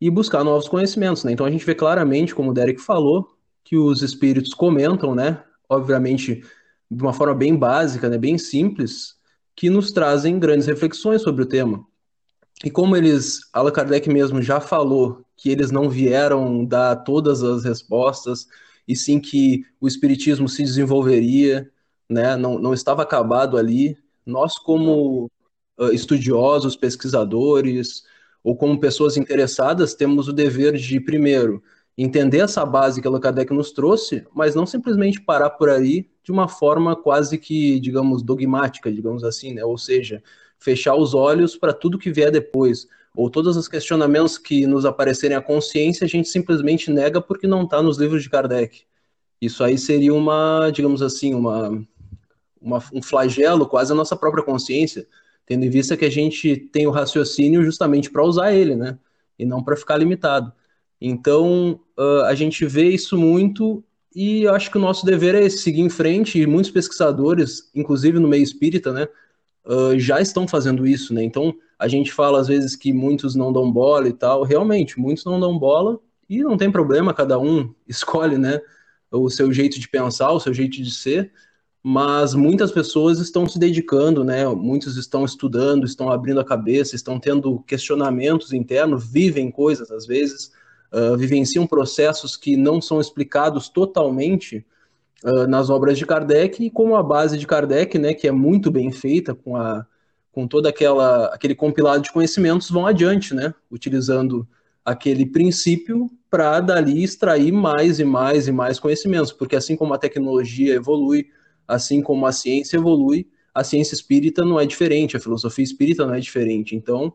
Speaker 3: e buscar novos conhecimentos, né? Então a gente vê claramente, como o Derek falou, que os espíritos comentam, né? Obviamente de uma forma bem básica, né? Bem simples, que nos trazem grandes reflexões sobre o tema. E como eles, Allan Kardec mesmo já falou que eles não vieram dar todas as respostas, e sim que o espiritismo se desenvolveria, né? Não, não estava acabado ali. Nós, como uh, estudiosos, pesquisadores, ou como pessoas interessadas, temos o dever de, primeiro, entender essa base que a Kardec nos trouxe, mas não simplesmente parar por aí de uma forma quase que, digamos, dogmática, digamos assim, né? Ou seja, fechar os olhos para tudo que vier depois, ou todos os questionamentos que nos aparecerem à consciência, a gente simplesmente nega porque não está nos livros de Kardec. Isso aí seria uma, digamos assim, uma, uma um flagelo quase à nossa própria consciência, tendo em vista que a gente tem o raciocínio justamente para usar ele, né? E não para ficar limitado. Então, uh, a gente vê isso muito e acho que o nosso dever é seguir em frente, e muitos pesquisadores, inclusive no meio espírita, né, uh, já estão fazendo isso, né? Então, a gente fala às vezes que muitos não dão bola e tal, realmente, muitos não dão bola e não tem problema, cada um *laughs* escolhe, né, o seu jeito de pensar, o seu jeito de ser, mas muitas pessoas estão se dedicando, né? Muitos estão estudando, estão abrindo a cabeça, estão tendo questionamentos internos, vivem coisas às vezes, uh, vivenciam processos que não são explicados totalmente uh, nas obras de Kardec e como a base de Kardec, né, que é muito bem feita com a com todo aquela aquele compilado de conhecimentos vão adiante, né? Utilizando aquele princípio para dali extrair mais e mais e mais conhecimentos, porque assim como a tecnologia evolui, assim como a ciência evolui, a ciência espírita não é diferente, a filosofia espírita não é diferente. Então,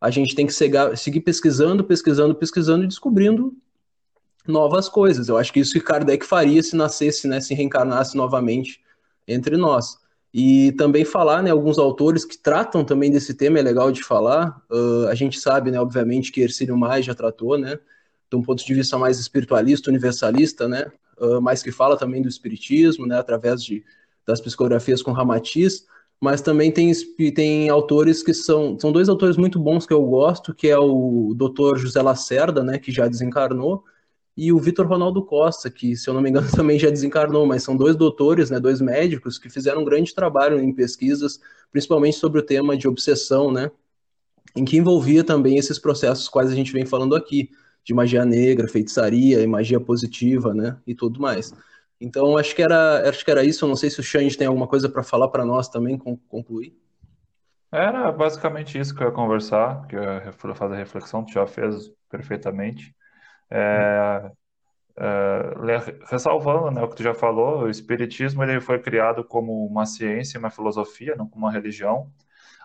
Speaker 3: a gente tem que seguir pesquisando, pesquisando, pesquisando e descobrindo novas coisas. Eu acho que isso que Kardec faria se nascesse, né, se reencarnasse novamente entre nós. E também falar, né, alguns autores que tratam também desse tema, é legal de falar. Uh, a gente sabe, né, obviamente, que Ercílio Mais já tratou, né, de um ponto de vista mais espiritualista, universalista, né, uh, mas que fala também do espiritismo, né, através de, das psicografias com Ramatiz, mas também tem, tem autores que são, são dois autores muito bons que eu gosto, que é o Dr. José Lacerda, né, que já desencarnou, e o Vitor Ronaldo Costa, que, se eu não me engano, *laughs* também já desencarnou, mas são dois doutores, né, dois médicos, que fizeram um grande trabalho em pesquisas, principalmente sobre o tema de obsessão, né, em que envolvia também esses processos quais a gente vem falando aqui, de magia negra, feitiçaria magia positiva, né, e tudo mais. Então, acho que era, acho que era isso. Eu não sei se o Xande tem alguma coisa para falar para nós também, concluir.
Speaker 1: Era basicamente isso que eu ia conversar, que eu ia fazer a reflexão, tu já fez perfeitamente. É, é, ressalvando né, o que tu já falou, o Espiritismo ele foi criado como uma ciência, uma filosofia, não como uma religião.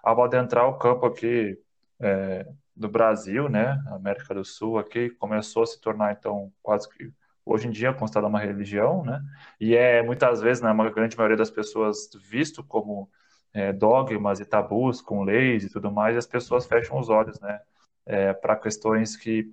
Speaker 1: Ao adentrar o campo aqui é, do Brasil, né, América do Sul, aqui começou a se tornar então quase que hoje em dia é considerada uma religião, né? E é muitas vezes, na né, grande maioria das pessoas, visto como é, dogmas e tabus com leis e tudo mais, e as pessoas fecham os olhos, né? É, para questões que,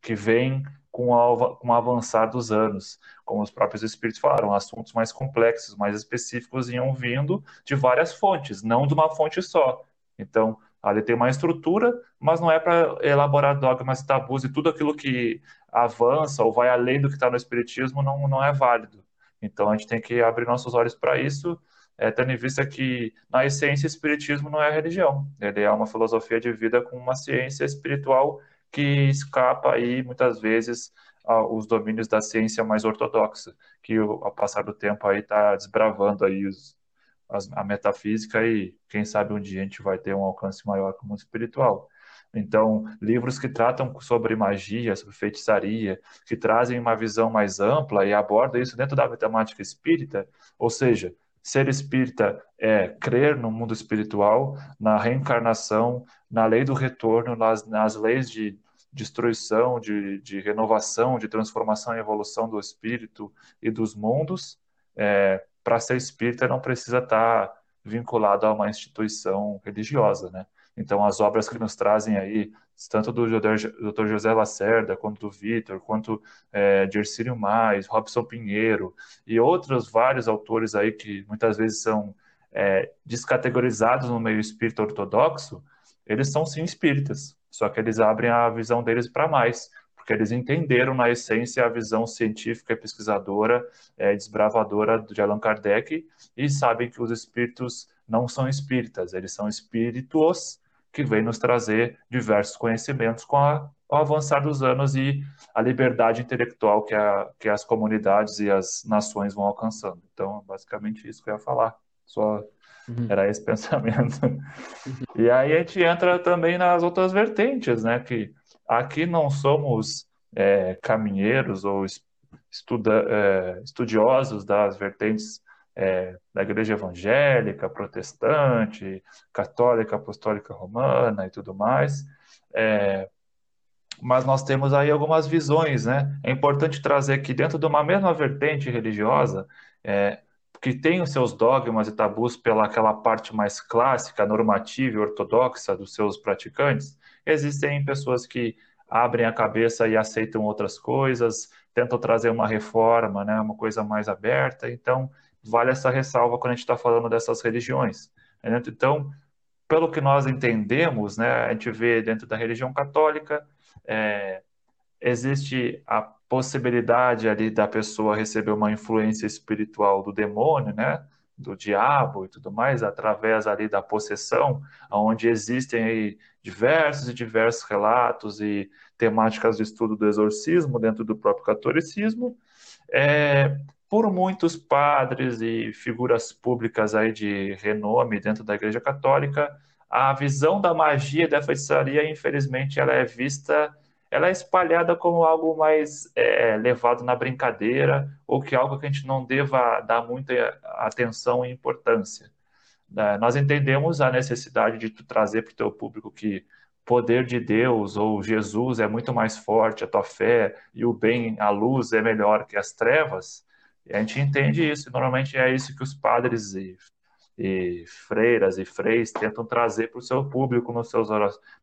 Speaker 1: que vêm com, com o avançar dos anos. Como os próprios espíritos falaram, assuntos mais complexos, mais específicos iam vindo de várias fontes, não de uma fonte só. Então, ali tem uma estrutura, mas não é para elaborar dogmas e tabus e tudo aquilo que avança ou vai além do que está no Espiritismo não, não é válido. Então a gente tem que abrir nossos olhos para isso, é, tendo em vista que, na essência, o Espiritismo não é religião, ele é uma filosofia de vida com uma ciência espiritual que escapa aí, muitas vezes, aos domínios da ciência mais ortodoxa, que ao passar do tempo aí está desbravando aí os, a metafísica e quem sabe um dia a gente vai ter um alcance maior como espiritual. Então, livros que tratam sobre magia, sobre feitiçaria, que trazem uma visão mais ampla e abordam isso dentro da temática espírita, ou seja, ser espírita é crer no mundo espiritual, na reencarnação, na lei do retorno, nas, nas leis de destruição, de, de renovação, de transformação e evolução do espírito e dos mundos. É, Para ser espírita não precisa estar vinculado a uma instituição religiosa, né? Então, as obras que nos trazem aí, tanto do Dr. José Lacerda, quanto do Vitor, quanto é, de Ercílio Mais, Robson Pinheiro e outros vários autores aí que muitas vezes são é, descategorizados no meio espírita ortodoxo, eles são sim espíritas, só que eles abrem a visão deles para mais, porque eles entenderam na essência a visão científica e pesquisadora, é, desbravadora de Allan Kardec e sabem que os espíritos não são espíritas, eles são espíritos que vem nos trazer diversos conhecimentos com a, o avançar dos anos e a liberdade intelectual que, a, que as comunidades e as nações vão alcançando. Então, basicamente isso que eu ia falar. Só uhum. era esse *laughs* pensamento. Uhum. E aí a gente entra também nas outras vertentes, né? Que aqui não somos é, caminheiros ou estuda, é, estudiosos das vertentes é, da igreja evangélica, protestante, católica, apostólica romana e tudo mais. É, mas nós temos aí algumas visões, né? É importante trazer que dentro de uma mesma vertente religiosa, é, que tem os seus dogmas e tabus pela aquela parte mais clássica, normativa e ortodoxa dos seus praticantes, existem pessoas que abrem a cabeça e aceitam outras coisas, tentam trazer uma reforma, né, uma coisa mais aberta. Então, vale essa ressalva quando a gente está falando dessas religiões. Né? Então, pelo que nós entendemos, né, a gente vê dentro da religião católica, é, existe a possibilidade ali da pessoa receber uma influência espiritual do demônio, né, do diabo e tudo mais, através ali da possessão, onde existem aí diversos e diversos relatos e temáticas de estudo do exorcismo dentro do próprio catolicismo. É, por muitos padres e figuras públicas aí de renome dentro da Igreja Católica, a visão da magia e da feitiçaria, infelizmente, ela é vista, ela é espalhada como algo mais é, levado na brincadeira ou que algo que a gente não deva dar muita atenção e importância. É, nós entendemos a necessidade de tu trazer para o teu público que poder de Deus ou Jesus é muito mais forte, a tua fé e o bem, a luz é melhor que as trevas, a gente entende isso, e normalmente é isso que os padres e, e freiras e freis tentam trazer para o seu público nos seus,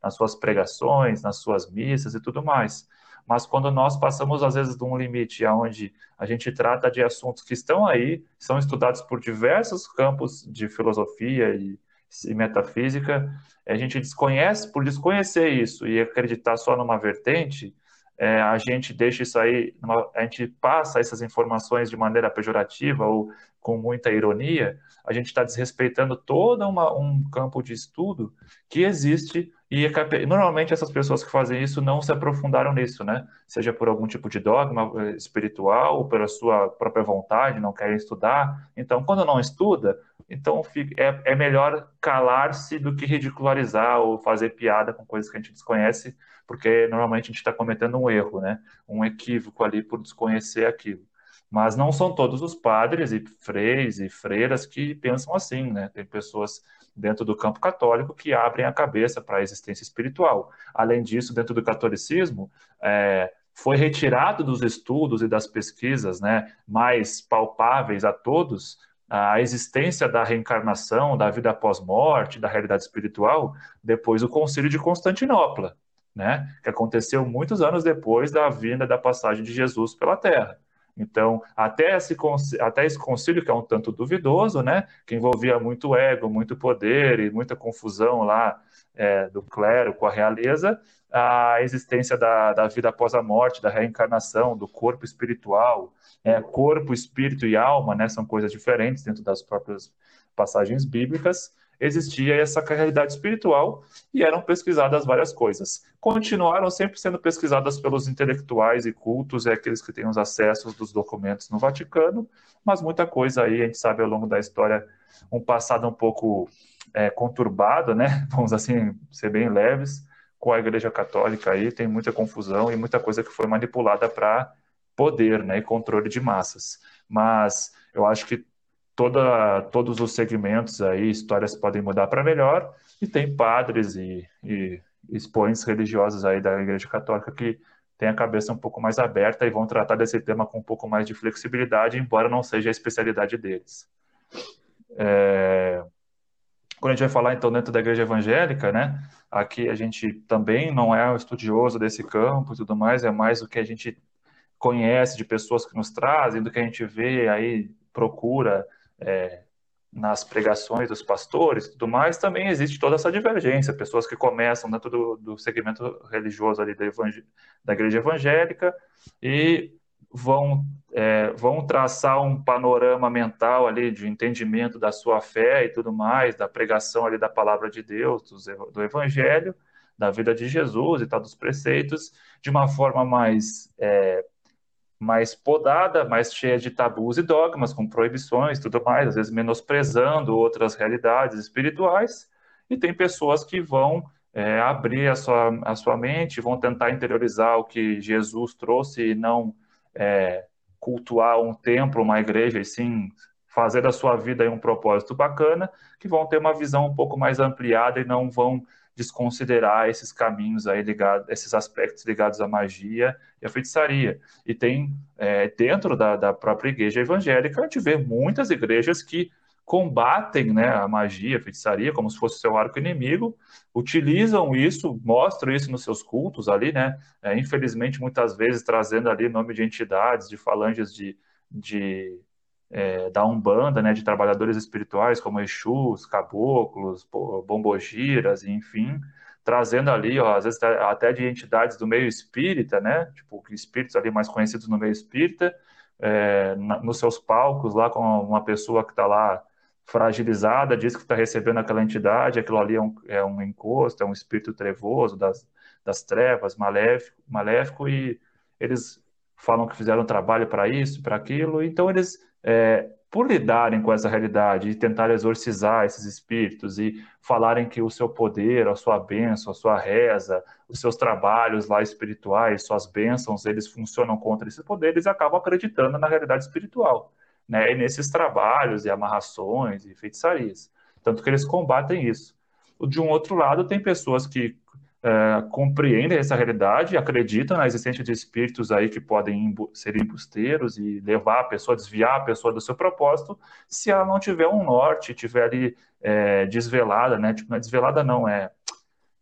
Speaker 1: nas suas pregações, nas suas missas e tudo mais. Mas quando nós passamos, às vezes, de um limite onde a gente trata de assuntos que estão aí, são estudados por diversos campos de filosofia e, e metafísica, a gente desconhece, por desconhecer isso e acreditar só numa vertente, é, a gente deixa isso aí, a gente passa essas informações de maneira pejorativa ou com muita ironia, a gente está desrespeitando todo uma, um campo de estudo que existe e normalmente essas pessoas que fazem isso não se aprofundaram nisso, né? Seja por algum tipo de dogma eh, espiritual, ou pela sua própria vontade, não querem estudar. Então, quando não estuda, então é, é melhor calar-se do que ridicularizar ou fazer piada com coisas que a gente desconhece, porque normalmente a gente está cometendo um erro, né? Um equívoco ali por desconhecer aquilo. Mas não são todos os padres e freis e freiras que pensam assim, né? Tem pessoas dentro do campo católico que abrem a cabeça para a existência espiritual. Além disso, dentro do catolicismo, é, foi retirado dos estudos e das pesquisas né, mais palpáveis a todos a existência da reencarnação, da vida após morte, da realidade espiritual, depois do Concílio de Constantinopla, né, que aconteceu muitos anos depois da vinda da passagem de Jesus pela Terra. Então, até esse, até esse concílio, que é um tanto duvidoso, né, que envolvia muito ego, muito poder e muita confusão lá é, do clero com a realeza, a existência da, da vida após a morte, da reencarnação, do corpo espiritual, é, corpo, espírito e alma, né, são coisas diferentes dentro das próprias passagens bíblicas, existia essa realidade espiritual e eram pesquisadas várias coisas. Continuaram sempre sendo pesquisadas pelos intelectuais e cultos, é aqueles que têm os acessos dos documentos no Vaticano, mas muita coisa aí a gente sabe ao longo da história um passado um pouco é, conturbado, né? *laughs* Vamos assim ser bem leves com a Igreja Católica aí tem muita confusão e muita coisa que foi manipulada para poder, né, e controle de massas. Mas eu acho que toda, todos os segmentos aí, histórias podem mudar para melhor, e tem padres e, e expoentes religiosos aí da Igreja Católica que têm a cabeça um pouco mais aberta e vão tratar desse tema com um pouco mais de flexibilidade, embora não seja a especialidade deles. É... Quando a gente vai falar então dentro da igreja evangélica, né? Aqui a gente também não é um estudioso desse campo e tudo mais, é mais o que a gente conhece de pessoas que nos trazem, do que a gente vê aí, procura é, nas pregações dos pastores e tudo mais, também existe toda essa divergência. Pessoas que começam dentro do, do segmento religioso ali da, da igreja evangélica e vão, é, vão traçar um panorama mental ali de entendimento da sua fé e tudo mais, da pregação ali da palavra de Deus, do, do evangelho, da vida de Jesus e tal, dos preceitos, de uma forma mais é, mais podada, mais cheia de tabus e dogmas, com proibições tudo mais, às vezes menosprezando outras realidades espirituais, e tem pessoas que vão é, abrir a sua, a sua mente, vão tentar interiorizar o que Jesus trouxe e não é, cultuar um templo, uma igreja, e sim fazer da sua vida um propósito bacana, que vão ter uma visão um pouco mais ampliada e não vão desconsiderar esses caminhos aí ligados, esses aspectos ligados à magia e à feitiçaria. E tem, é, dentro da, da própria igreja evangélica, a gente vê muitas igrejas que combatem né, a magia, a feitiçaria, como se fosse seu arco inimigo, utilizam isso, mostram isso nos seus cultos ali, né? É, infelizmente, muitas vezes trazendo ali nome de entidades, de falanges de, de é, da Umbanda, né, de trabalhadores espirituais como Exus, caboclos, bombogiras, enfim, trazendo ali, ó, às vezes até de entidades do meio espírita, né, tipo espíritos ali mais conhecidos no meio espírita, é, na, nos seus palcos lá com uma pessoa que está lá fragilizada, diz que está recebendo aquela entidade, aquilo ali é um, é um encosto, é um espírito trevoso das, das trevas, maléfico, maléfico, e eles falam que fizeram trabalho para isso, para aquilo, então eles é, por lidarem com essa realidade e tentar exorcizar esses espíritos e falarem que o seu poder, a sua bênção, a sua reza, os seus trabalhos lá espirituais, suas bênçãos, eles funcionam contra esse poder, eles acabam acreditando na realidade espiritual, né? E nesses trabalhos e amarrações e feitiçarias. Tanto que eles combatem isso. De um outro lado, tem pessoas que é, compreendem essa realidade, acreditam na existência de espíritos aí que podem ser embusteiros e levar a pessoa, desviar a pessoa do seu propósito, se ela não tiver um norte, tiver ali é, desvelada, né? Tipo, não é desvelada não, é,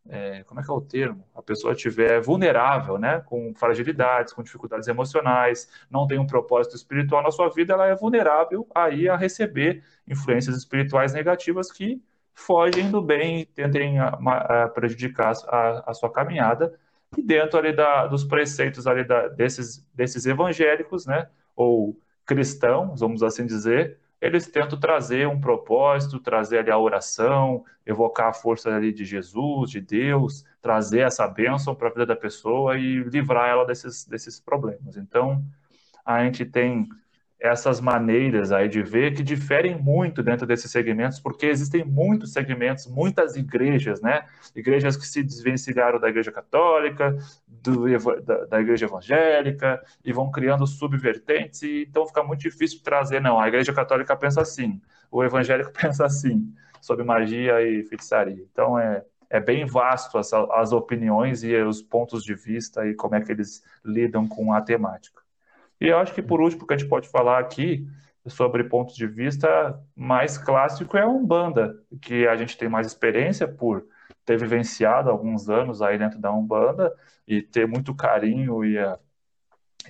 Speaker 1: é, como é que é o termo? A pessoa estiver vulnerável, né? Com fragilidades, com dificuldades emocionais, não tem um propósito espiritual na sua vida, ela é vulnerável aí a receber influências espirituais negativas que fogem do bem e tentem a, a prejudicar a, a, sua caminhada. E dentro ali da, dos preceitos ali da, desses, desses evangélicos, né, ou cristãos, vamos assim dizer, eles tentam trazer um propósito, trazer ali a oração, evocar a força ali de Jesus, de Deus, trazer essa bênção para a vida da pessoa e livrar ela desses, desses problemas. Então, a gente tem essas maneiras aí de ver que diferem muito dentro desses segmentos, porque existem muitos segmentos, muitas igrejas, né? Igrejas que se desvencilharam da igreja católica, do, da, da, igreja evangélica, e vão criando subvertentes, e então fica muito difícil trazer, não, a igreja católica pensa assim, o evangélico *laughs* pensa assim, sobre magia e feitiçaria. Então é, é bem vasto as, as opiniões e os pontos de vista e como é que eles lidam com a temática. E eu acho que, por último, que a gente pode falar aqui sobre pontos de vista mais clássico é a Umbanda, que a gente tem mais experiência por ter vivenciado alguns anos aí dentro da Umbanda e ter muito carinho e,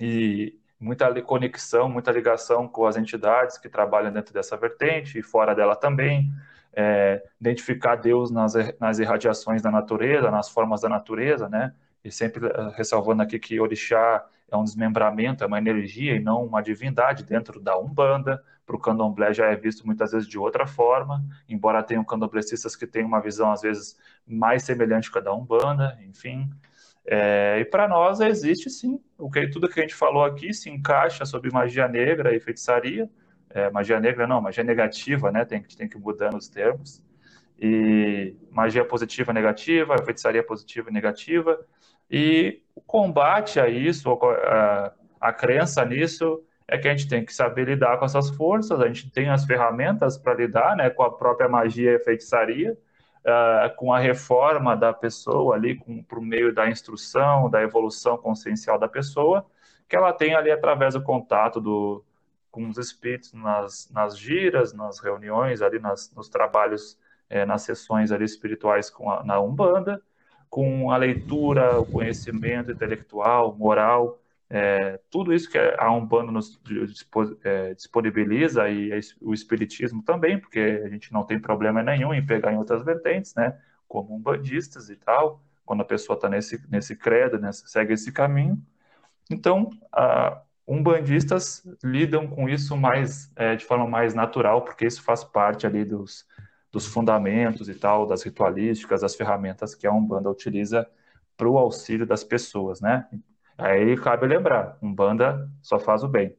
Speaker 1: e muita conexão, muita ligação com as entidades que trabalham dentro dessa vertente e fora dela também. É, identificar Deus nas, nas irradiações da natureza, nas formas da natureza, né? E sempre eh, ressalvando aqui que Orixá é um desmembramento, é uma energia e não uma divindade dentro da Umbanda. Para o candomblé já é visto muitas vezes de outra forma, embora tenham candomblecistas que têm uma visão às vezes mais semelhante com a da Umbanda, enfim. É, e para nós existe sim, o que, tudo que a gente falou aqui se encaixa sobre magia negra e feitiçaria. É, magia negra não, magia negativa, né? Tem, tem que mudar nos termos. E magia positiva, negativa, feitiçaria positiva e negativa. E o combate a isso, a, a crença nisso, é que a gente tem que saber lidar com essas forças, a gente tem as ferramentas para lidar né, com a própria magia e feitiçaria, uh, com a reforma da pessoa ali, com, por meio da instrução, da evolução consciencial da pessoa, que ela tem ali através do contato do, com os espíritos nas, nas giras, nas reuniões, ali nas, nos trabalhos, é, nas sessões ali espirituais com a, na Umbanda, com a leitura, o conhecimento intelectual, moral, é, tudo isso que a Umbanda nos é, disponibiliza e o Espiritismo também, porque a gente não tem problema nenhum em pegar em outras vertentes, né, como umbandistas e tal, quando a pessoa está nesse, nesse credo, nessa, segue esse caminho. Então, a, umbandistas lidam com isso mais é, de forma mais natural, porque isso faz parte ali dos, dos fundamentos e tal, das ritualísticas, das ferramentas que a Umbanda utiliza para o auxílio das pessoas, né? Aí cabe lembrar, Umbanda só faz o bem.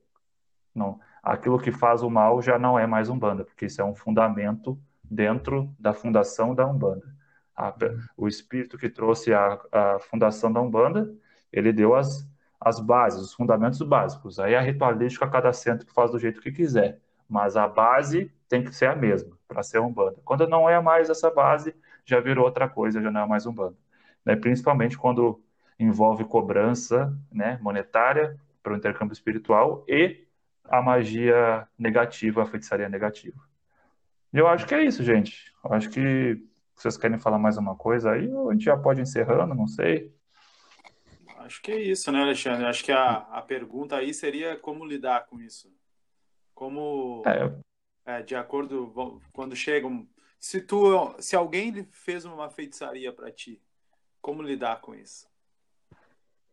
Speaker 1: Não, aquilo que faz o mal já não é mais Umbanda, porque isso é um fundamento dentro da fundação da Umbanda. A, o espírito que trouxe a, a fundação da Umbanda, ele deu as, as bases, os fundamentos básicos. Aí a ritualística, cada centro faz do jeito que quiser. Mas a base tem que ser a mesma para ser Umbanda. Quando não é mais essa base, já virou outra coisa, já não é mais Umbanda. Né? Principalmente quando envolve cobrança né, monetária para o intercâmbio espiritual e a magia negativa, a feitiçaria negativa. E eu acho que é isso, gente. Eu acho que vocês querem falar mais uma coisa aí, ou a gente já pode encerrando, não sei.
Speaker 2: Acho que é isso, né, Alexandre? Acho que a, a pergunta aí seria como lidar com isso. Como, é, é, de acordo, quando chegam, se tu, se alguém fez uma feitiçaria para ti, como lidar com isso?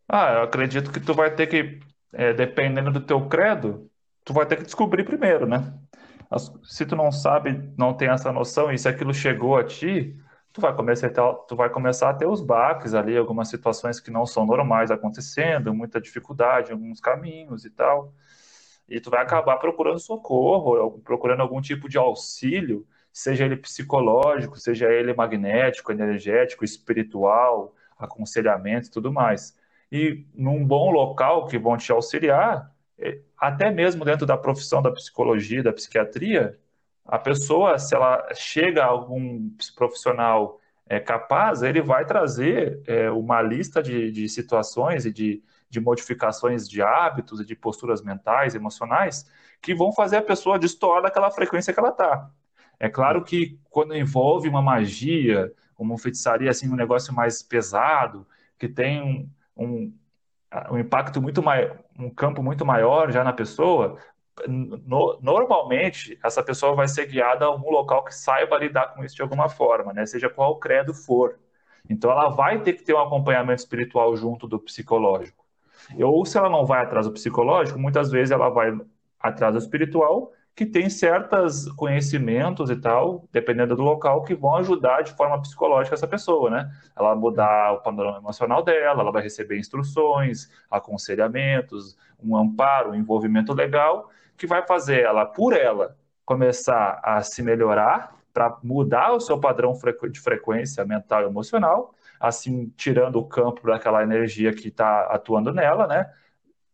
Speaker 1: Ah, eu acredito que tu vai ter que, é, dependendo do teu credo, tu vai ter que descobrir primeiro, né? Se tu não sabe, não tem essa noção, e se aquilo chegou a ti, tu vai começar a ter, tu vai começar a ter os baques ali, algumas situações que não são normais acontecendo, muita dificuldade alguns caminhos e tal e tu vai acabar procurando socorro, procurando algum tipo de auxílio, seja ele psicológico, seja ele magnético, energético, espiritual, aconselhamento e tudo mais. E num bom local que vão te auxiliar, é, até mesmo dentro da profissão da psicologia, da psiquiatria, a pessoa, se ela chega a algum profissional é capaz, ele vai trazer é, uma lista de, de situações e de, de modificações de hábitos e de posturas mentais, emocionais, que vão fazer a pessoa destoar daquela frequência que ela está. É claro que quando envolve uma magia, uma feitiçaria, assim, um negócio mais pesado, que tem um, um, um impacto muito maior, um campo muito maior já na pessoa, no, normalmente essa pessoa vai ser guiada a algum local que saiba lidar com isso de alguma forma, né? Seja qual credo for. Então ela vai ter que ter um acompanhamento espiritual junto do psicológico. Ou se ela não vai atrás do psicológico, muitas vezes ela vai atrás do espiritual que tem certos conhecimentos e tal, dependendo do local, que vão ajudar de forma psicológica essa pessoa, né? Ela mudar o panorama emocional dela, ela vai receber instruções, aconselhamentos, um amparo, um envolvimento legal, que vai fazer ela, por ela, começar a se melhorar para mudar o seu padrão de frequência mental e emocional, assim, tirando o campo daquela energia que está atuando nela, né?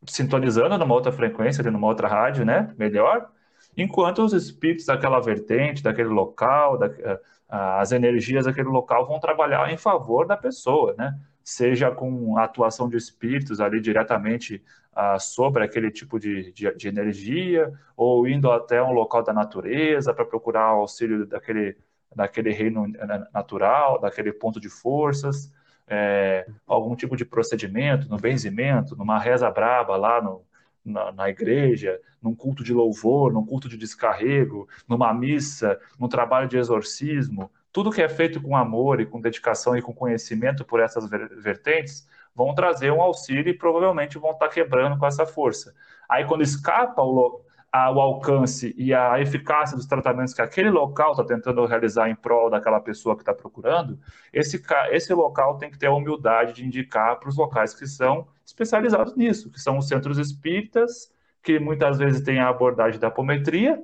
Speaker 1: Sintonizando numa outra frequência, numa outra rádio, né? Melhor enquanto os espíritos daquela vertente, daquele local, da, eh, as energias daquele local vão trabalhar em favor da pessoa, né? Seja com a atuação de espíritos ali diretamente ah, sobre aquele tipo de, de, de, energia, ou indo até um local da natureza para procurar auxílio daquele, daquele reino eh, natural, daquele ponto de forças, é, algum tipo de procedimento, no benzimento, numa reza braba lá no, na, na, igreja, num culto de louvor, num culto de descarrego, numa missa, num trabalho de exorcismo, tudo que é feito com amor e com dedicação e com conhecimento por essas vertentes vão trazer um auxílio e provavelmente vão estar quebrando com essa força. Aí quando escapa o, o alcance e a eficácia dos tratamentos que aquele local está tentando realizar em prol daquela pessoa que está procurando, esse, esse local tem que ter a humildade de indicar para os locais que são especializados nisso, que são os centros espíritas, que muitas vezes têm a abordagem da apometria,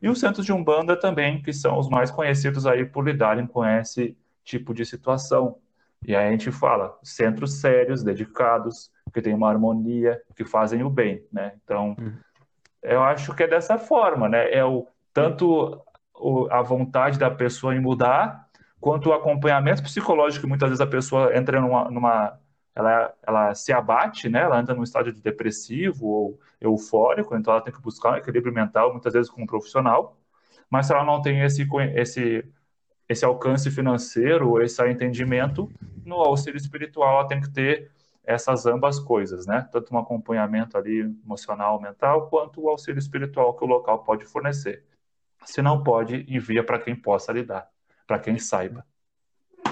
Speaker 1: e os centros de Umbanda também, que são os mais conhecidos aí por lidarem com esse tipo de situação. E aí a gente fala, centros sérios, dedicados, que têm uma harmonia, que fazem o bem, né? Então, uhum. Eu acho que é dessa forma, né? É o tanto o, a vontade da pessoa em mudar, quanto o acompanhamento psicológico que muitas vezes a pessoa entra numa, numa ela, ela se abate, né? Ela entra num estágio de depressivo ou eufórico, então ela tem que buscar um equilíbrio mental, muitas vezes com um profissional. Mas se ela não tem esse, esse, esse alcance financeiro, esse entendimento, no auxílio espiritual ela tem que ter essas ambas coisas, né? Tanto um acompanhamento ali emocional, mental, quanto o auxílio espiritual que o local pode fornecer. Se não pode, envia para quem possa lidar, para quem saiba.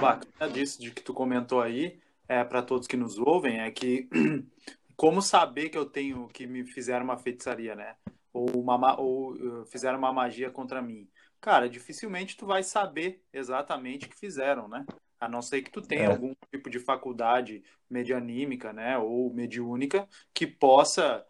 Speaker 2: Bacana disso de que tu comentou aí é, para todos que nos ouvem é que *clears throat* como saber que eu tenho que me fizeram uma feitiçaria, né? Ou, uma, ou uh, fizeram uma magia contra mim. Cara, dificilmente tu vai saber exatamente o que fizeram, né? A não ser que tu tenha é. algum tipo de faculdade medianímica, né? Ou mediúnica que possa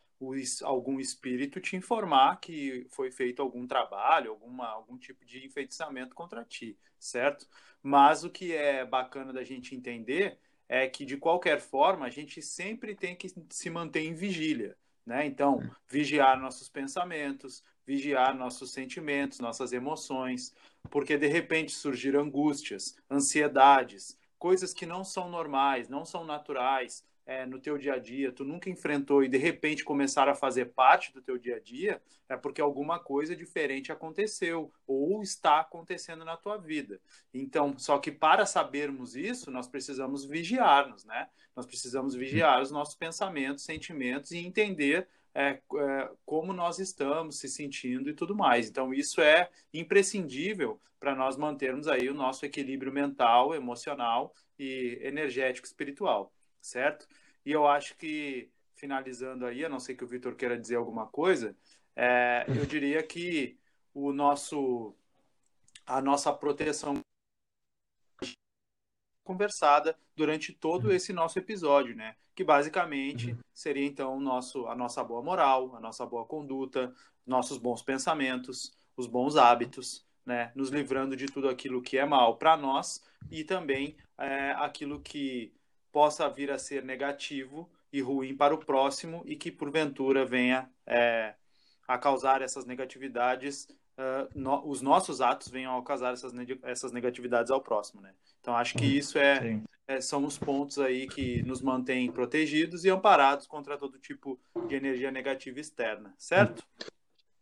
Speaker 2: algum espírito te informar que foi feito algum trabalho, alguma, algum tipo de enfeitiçamento contra ti, certo? Mas o que é bacana da gente entender é que, de qualquer forma, a gente sempre tem que se manter em vigília. Né? Então, vigiar nossos pensamentos, vigiar nossos sentimentos, nossas emoções, porque de repente surgir angústias, ansiedades, coisas que não são normais, não são naturais, é, no teu dia a dia, tu nunca enfrentou e de repente começar a fazer parte do teu dia a dia, é porque alguma coisa diferente aconteceu ou está acontecendo na tua vida. Então, só que para sabermos isso, nós precisamos vigiar-nos, né? Nós precisamos vigiar os nossos pensamentos, sentimentos e entender é, é, como nós estamos se sentindo e tudo mais. Então, isso é imprescindível para nós mantermos aí o nosso equilíbrio mental, emocional e energético espiritual certo? E eu acho que, finalizando aí, a não ser que o Vitor queira dizer alguma coisa, é, eu diria que o nosso, a nossa proteção conversada durante todo esse nosso episódio, né? Que basicamente uhum. seria então o nosso, a nossa boa moral, a nossa boa conduta, nossos bons pensamentos, os bons hábitos, né? Nos livrando de tudo aquilo que é mal para nós e também é, aquilo que possa vir a ser negativo e ruim para o próximo e que porventura venha é, a causar essas negatividades uh, no, os nossos atos venham a causar essas, essas negatividades ao próximo, né? Então acho que isso é, é, são os pontos aí que nos mantêm protegidos e amparados contra todo tipo de energia negativa externa, certo?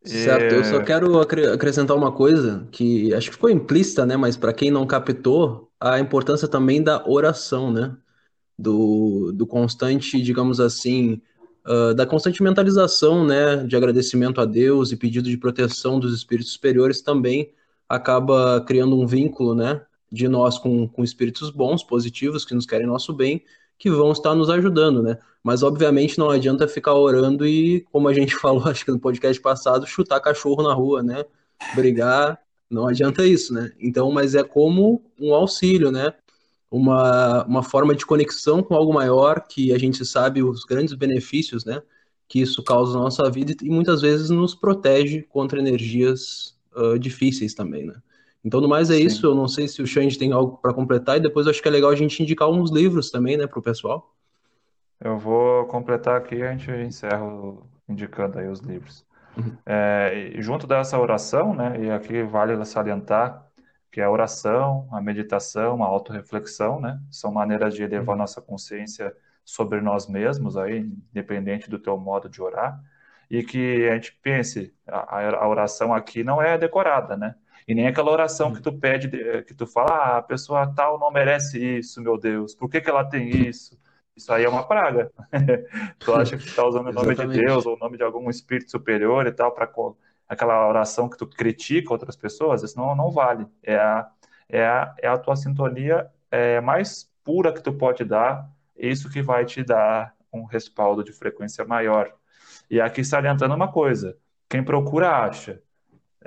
Speaker 3: Certo, eu só quero acrescentar uma coisa que acho que ficou implícita, né? Mas para quem não captou, a importância também da oração, né? Do, do constante, digamos assim, uh, da constante mentalização, né? De agradecimento a Deus e pedido de proteção dos espíritos superiores também acaba criando um vínculo, né? De nós com, com espíritos bons, positivos, que nos querem nosso bem, que vão estar nos ajudando, né? Mas obviamente não adianta ficar orando e, como a gente *laughs* falou, acho que no podcast passado, chutar cachorro na rua, né? Brigar, não adianta isso, né? Então, mas é como um auxílio, né? Uma, uma forma de conexão com algo maior que a gente sabe os grandes benefícios, né? Que isso causa na nossa vida e muitas vezes nos protege contra energias uh, difíceis também, né? Então, no mais é Sim. isso. Eu não sei se o Xande tem algo para completar e depois acho que é legal a gente indicar uns livros também, né, para o pessoal.
Speaker 1: Eu vou completar aqui e a gente encerra indicando aí os livros. Uhum. É, junto dessa oração, né, e aqui vale salientar que a oração, a meditação, a autorreflexão, né, são maneiras de elevar uhum. nossa consciência sobre nós mesmos, aí, independente do teu modo de orar, e que a gente pense, a, a oração aqui não é decorada, né? E nem aquela oração que tu pede, que tu fala, ah, a pessoa tal não merece isso, meu Deus, por que, que ela tem isso? Isso aí é uma praga. *laughs* tu acha que tu está usando o nome de Deus ou o nome de algum espírito superior e tal, para aquela oração que tu critica outras pessoas, isso não, não vale. É a, é, a, é a tua sintonia é, mais pura que tu pode dar, isso que vai te dar um respaldo de frequência maior. E aqui salientando uma coisa: quem procura acha.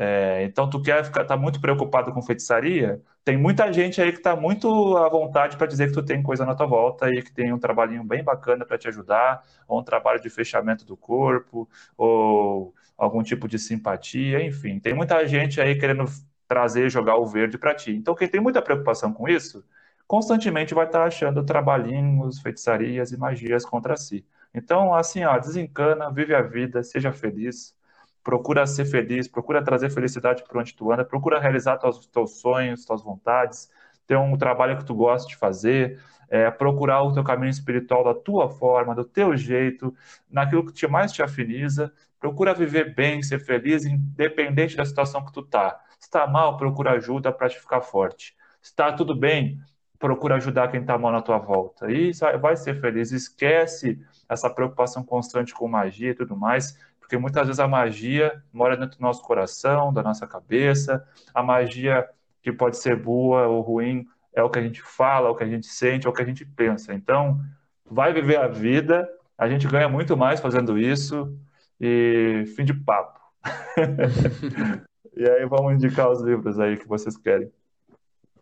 Speaker 1: É, então, tu quer ficar, tá muito preocupado com feitiçaria? Tem muita gente aí que está muito à vontade para dizer que tu tem coisa na tua volta e que tem um trabalhinho bem bacana para te ajudar, ou um trabalho de fechamento do corpo, ou algum tipo de simpatia, enfim. Tem muita gente aí querendo trazer, jogar o verde para ti. Então, quem tem muita preocupação com isso, constantemente vai estar tá achando trabalhinhos, feitiçarias e magias contra si. Então, assim, ó, desencana, vive a vida, seja feliz procura ser feliz, procura trazer felicidade para onde tu anda, procura realizar teus, teus sonhos, tuas vontades, ter um trabalho que tu gosta de fazer, é, procurar o teu caminho espiritual da tua forma, do teu jeito, naquilo que te mais te afiniza, procura viver bem, ser feliz, independente da situação que tu tá. Se está mal, procura ajuda para te ficar forte. Se está tudo bem, procura ajudar quem está mal na tua volta. E vai ser feliz. Esquece essa preocupação constante com magia e tudo mais porque muitas vezes a magia mora dentro do nosso coração, da nossa cabeça. A magia que pode ser boa ou ruim é o que a gente fala, é o que a gente sente, é o que a gente pensa. Então, vai viver a vida, a gente ganha muito mais fazendo isso e fim de papo. *laughs* e aí vamos indicar os livros aí que vocês querem.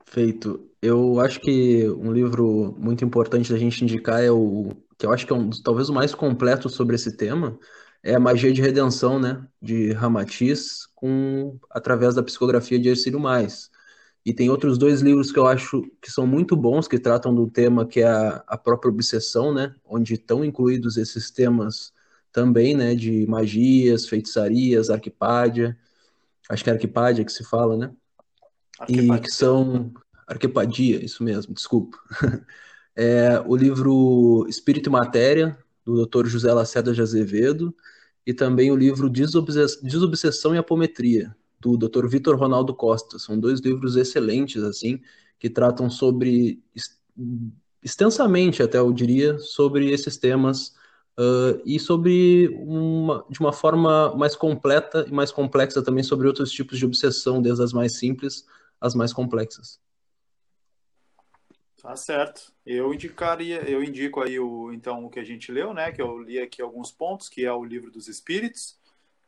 Speaker 3: Feito. Eu acho que um livro muito importante da gente indicar é o que eu acho que é um, talvez o mais completo sobre esse tema, é a magia de redenção, né, de Ramatiz, com através da psicografia de Ercílio Mais. E tem outros dois livros que eu acho que são muito bons, que tratam do tema que é a, a própria obsessão, né, onde estão incluídos esses temas também, né, de magias, feitiçarias, arquipádia, acho que é arquipádia que se fala, né, e que são arquipadia, isso mesmo, desculpa. *laughs* É, o livro Espírito e Matéria, do Dr. José Lacerda de Azevedo, e também o livro Desobsessão e Apometria, do Dr. Vitor Ronaldo Costa. São dois livros excelentes, assim, que tratam sobre, extensamente até eu diria, sobre esses temas uh, e sobre, uma, de uma forma mais completa e mais complexa também sobre outros tipos de obsessão, desde as mais simples às mais complexas.
Speaker 2: Tá certo. Eu indicaria, eu indico aí o então o que a gente leu, né? Que eu li aqui alguns pontos, que é o livro dos Espíritos,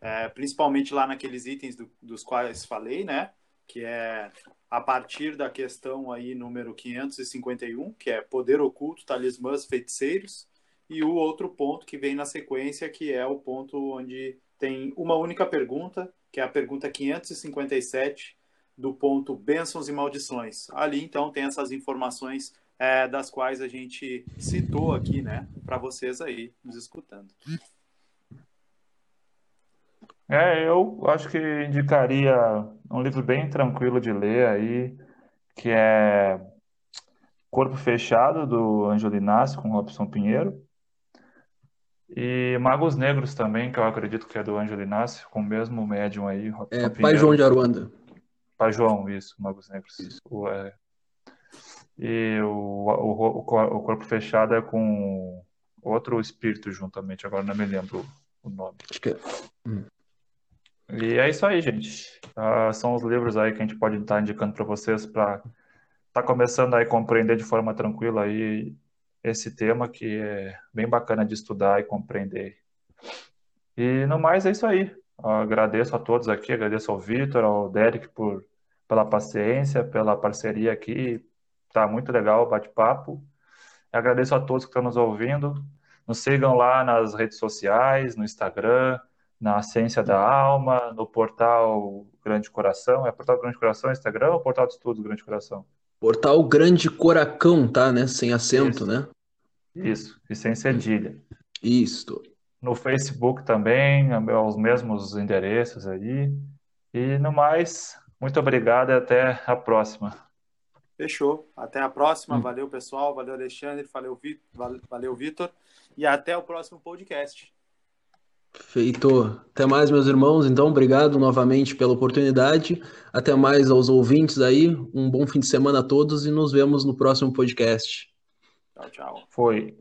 Speaker 2: é, principalmente lá naqueles itens do, dos quais falei, né? Que é a partir da questão aí número 551, que é poder oculto, talismãs, feiticeiros, e o outro ponto que vem na sequência, que é o ponto onde tem uma única pergunta, que é a pergunta 557, do ponto bênçãos e maldições. Ali, então, tem essas informações é, das quais a gente citou aqui, né, para vocês aí nos escutando.
Speaker 1: É, eu acho que indicaria um livro bem tranquilo de ler aí, que é Corpo Fechado, do Ângelo Inácio, com Robson Pinheiro. E Magos Negros também, que eu acredito que é do Ângelo Inácio, com o mesmo médium aí,
Speaker 3: É Pai
Speaker 1: Pinheiro.
Speaker 3: João de Aruanda.
Speaker 1: Pai João, isso, Magos Negros. O, é, E o, o, o, o Corpo Fechado é com outro espírito juntamente, agora não me lembro o nome.
Speaker 3: Acho que é.
Speaker 1: E é isso aí, gente. Ah, são os livros aí que a gente pode estar indicando para vocês para estar tá começando a compreender de forma tranquila aí esse tema que é bem bacana de estudar e compreender. E no mais é isso aí. Ah, agradeço a todos aqui, agradeço ao Vitor, ao Derek por pela paciência, pela parceria aqui. Tá muito legal o bate-papo. Agradeço a todos que estão nos ouvindo. Nos sigam lá nas redes sociais, no Instagram, na Ciência da Alma, no portal Grande Coração. É portal Grande Coração, Instagram ou portal de estudos Grande Coração?
Speaker 3: Portal Grande Coracão, tá, né? Sem acento,
Speaker 1: Isso.
Speaker 3: né?
Speaker 1: Isso, e sem cedilha.
Speaker 3: Isto.
Speaker 1: No Facebook também, os mesmos endereços aí. E no mais, muito obrigado e até a próxima.
Speaker 2: Fechou. Até a próxima.
Speaker 3: Hum.
Speaker 2: Valeu, pessoal. Valeu, Alexandre. Valeu, Valeu, Vitor. E até o próximo podcast.
Speaker 3: Feito. Até mais, meus irmãos. Então, obrigado novamente pela oportunidade. Até mais aos ouvintes aí. Um bom fim de semana a todos e nos vemos no próximo podcast.
Speaker 2: Tchau, tchau.
Speaker 1: Foi.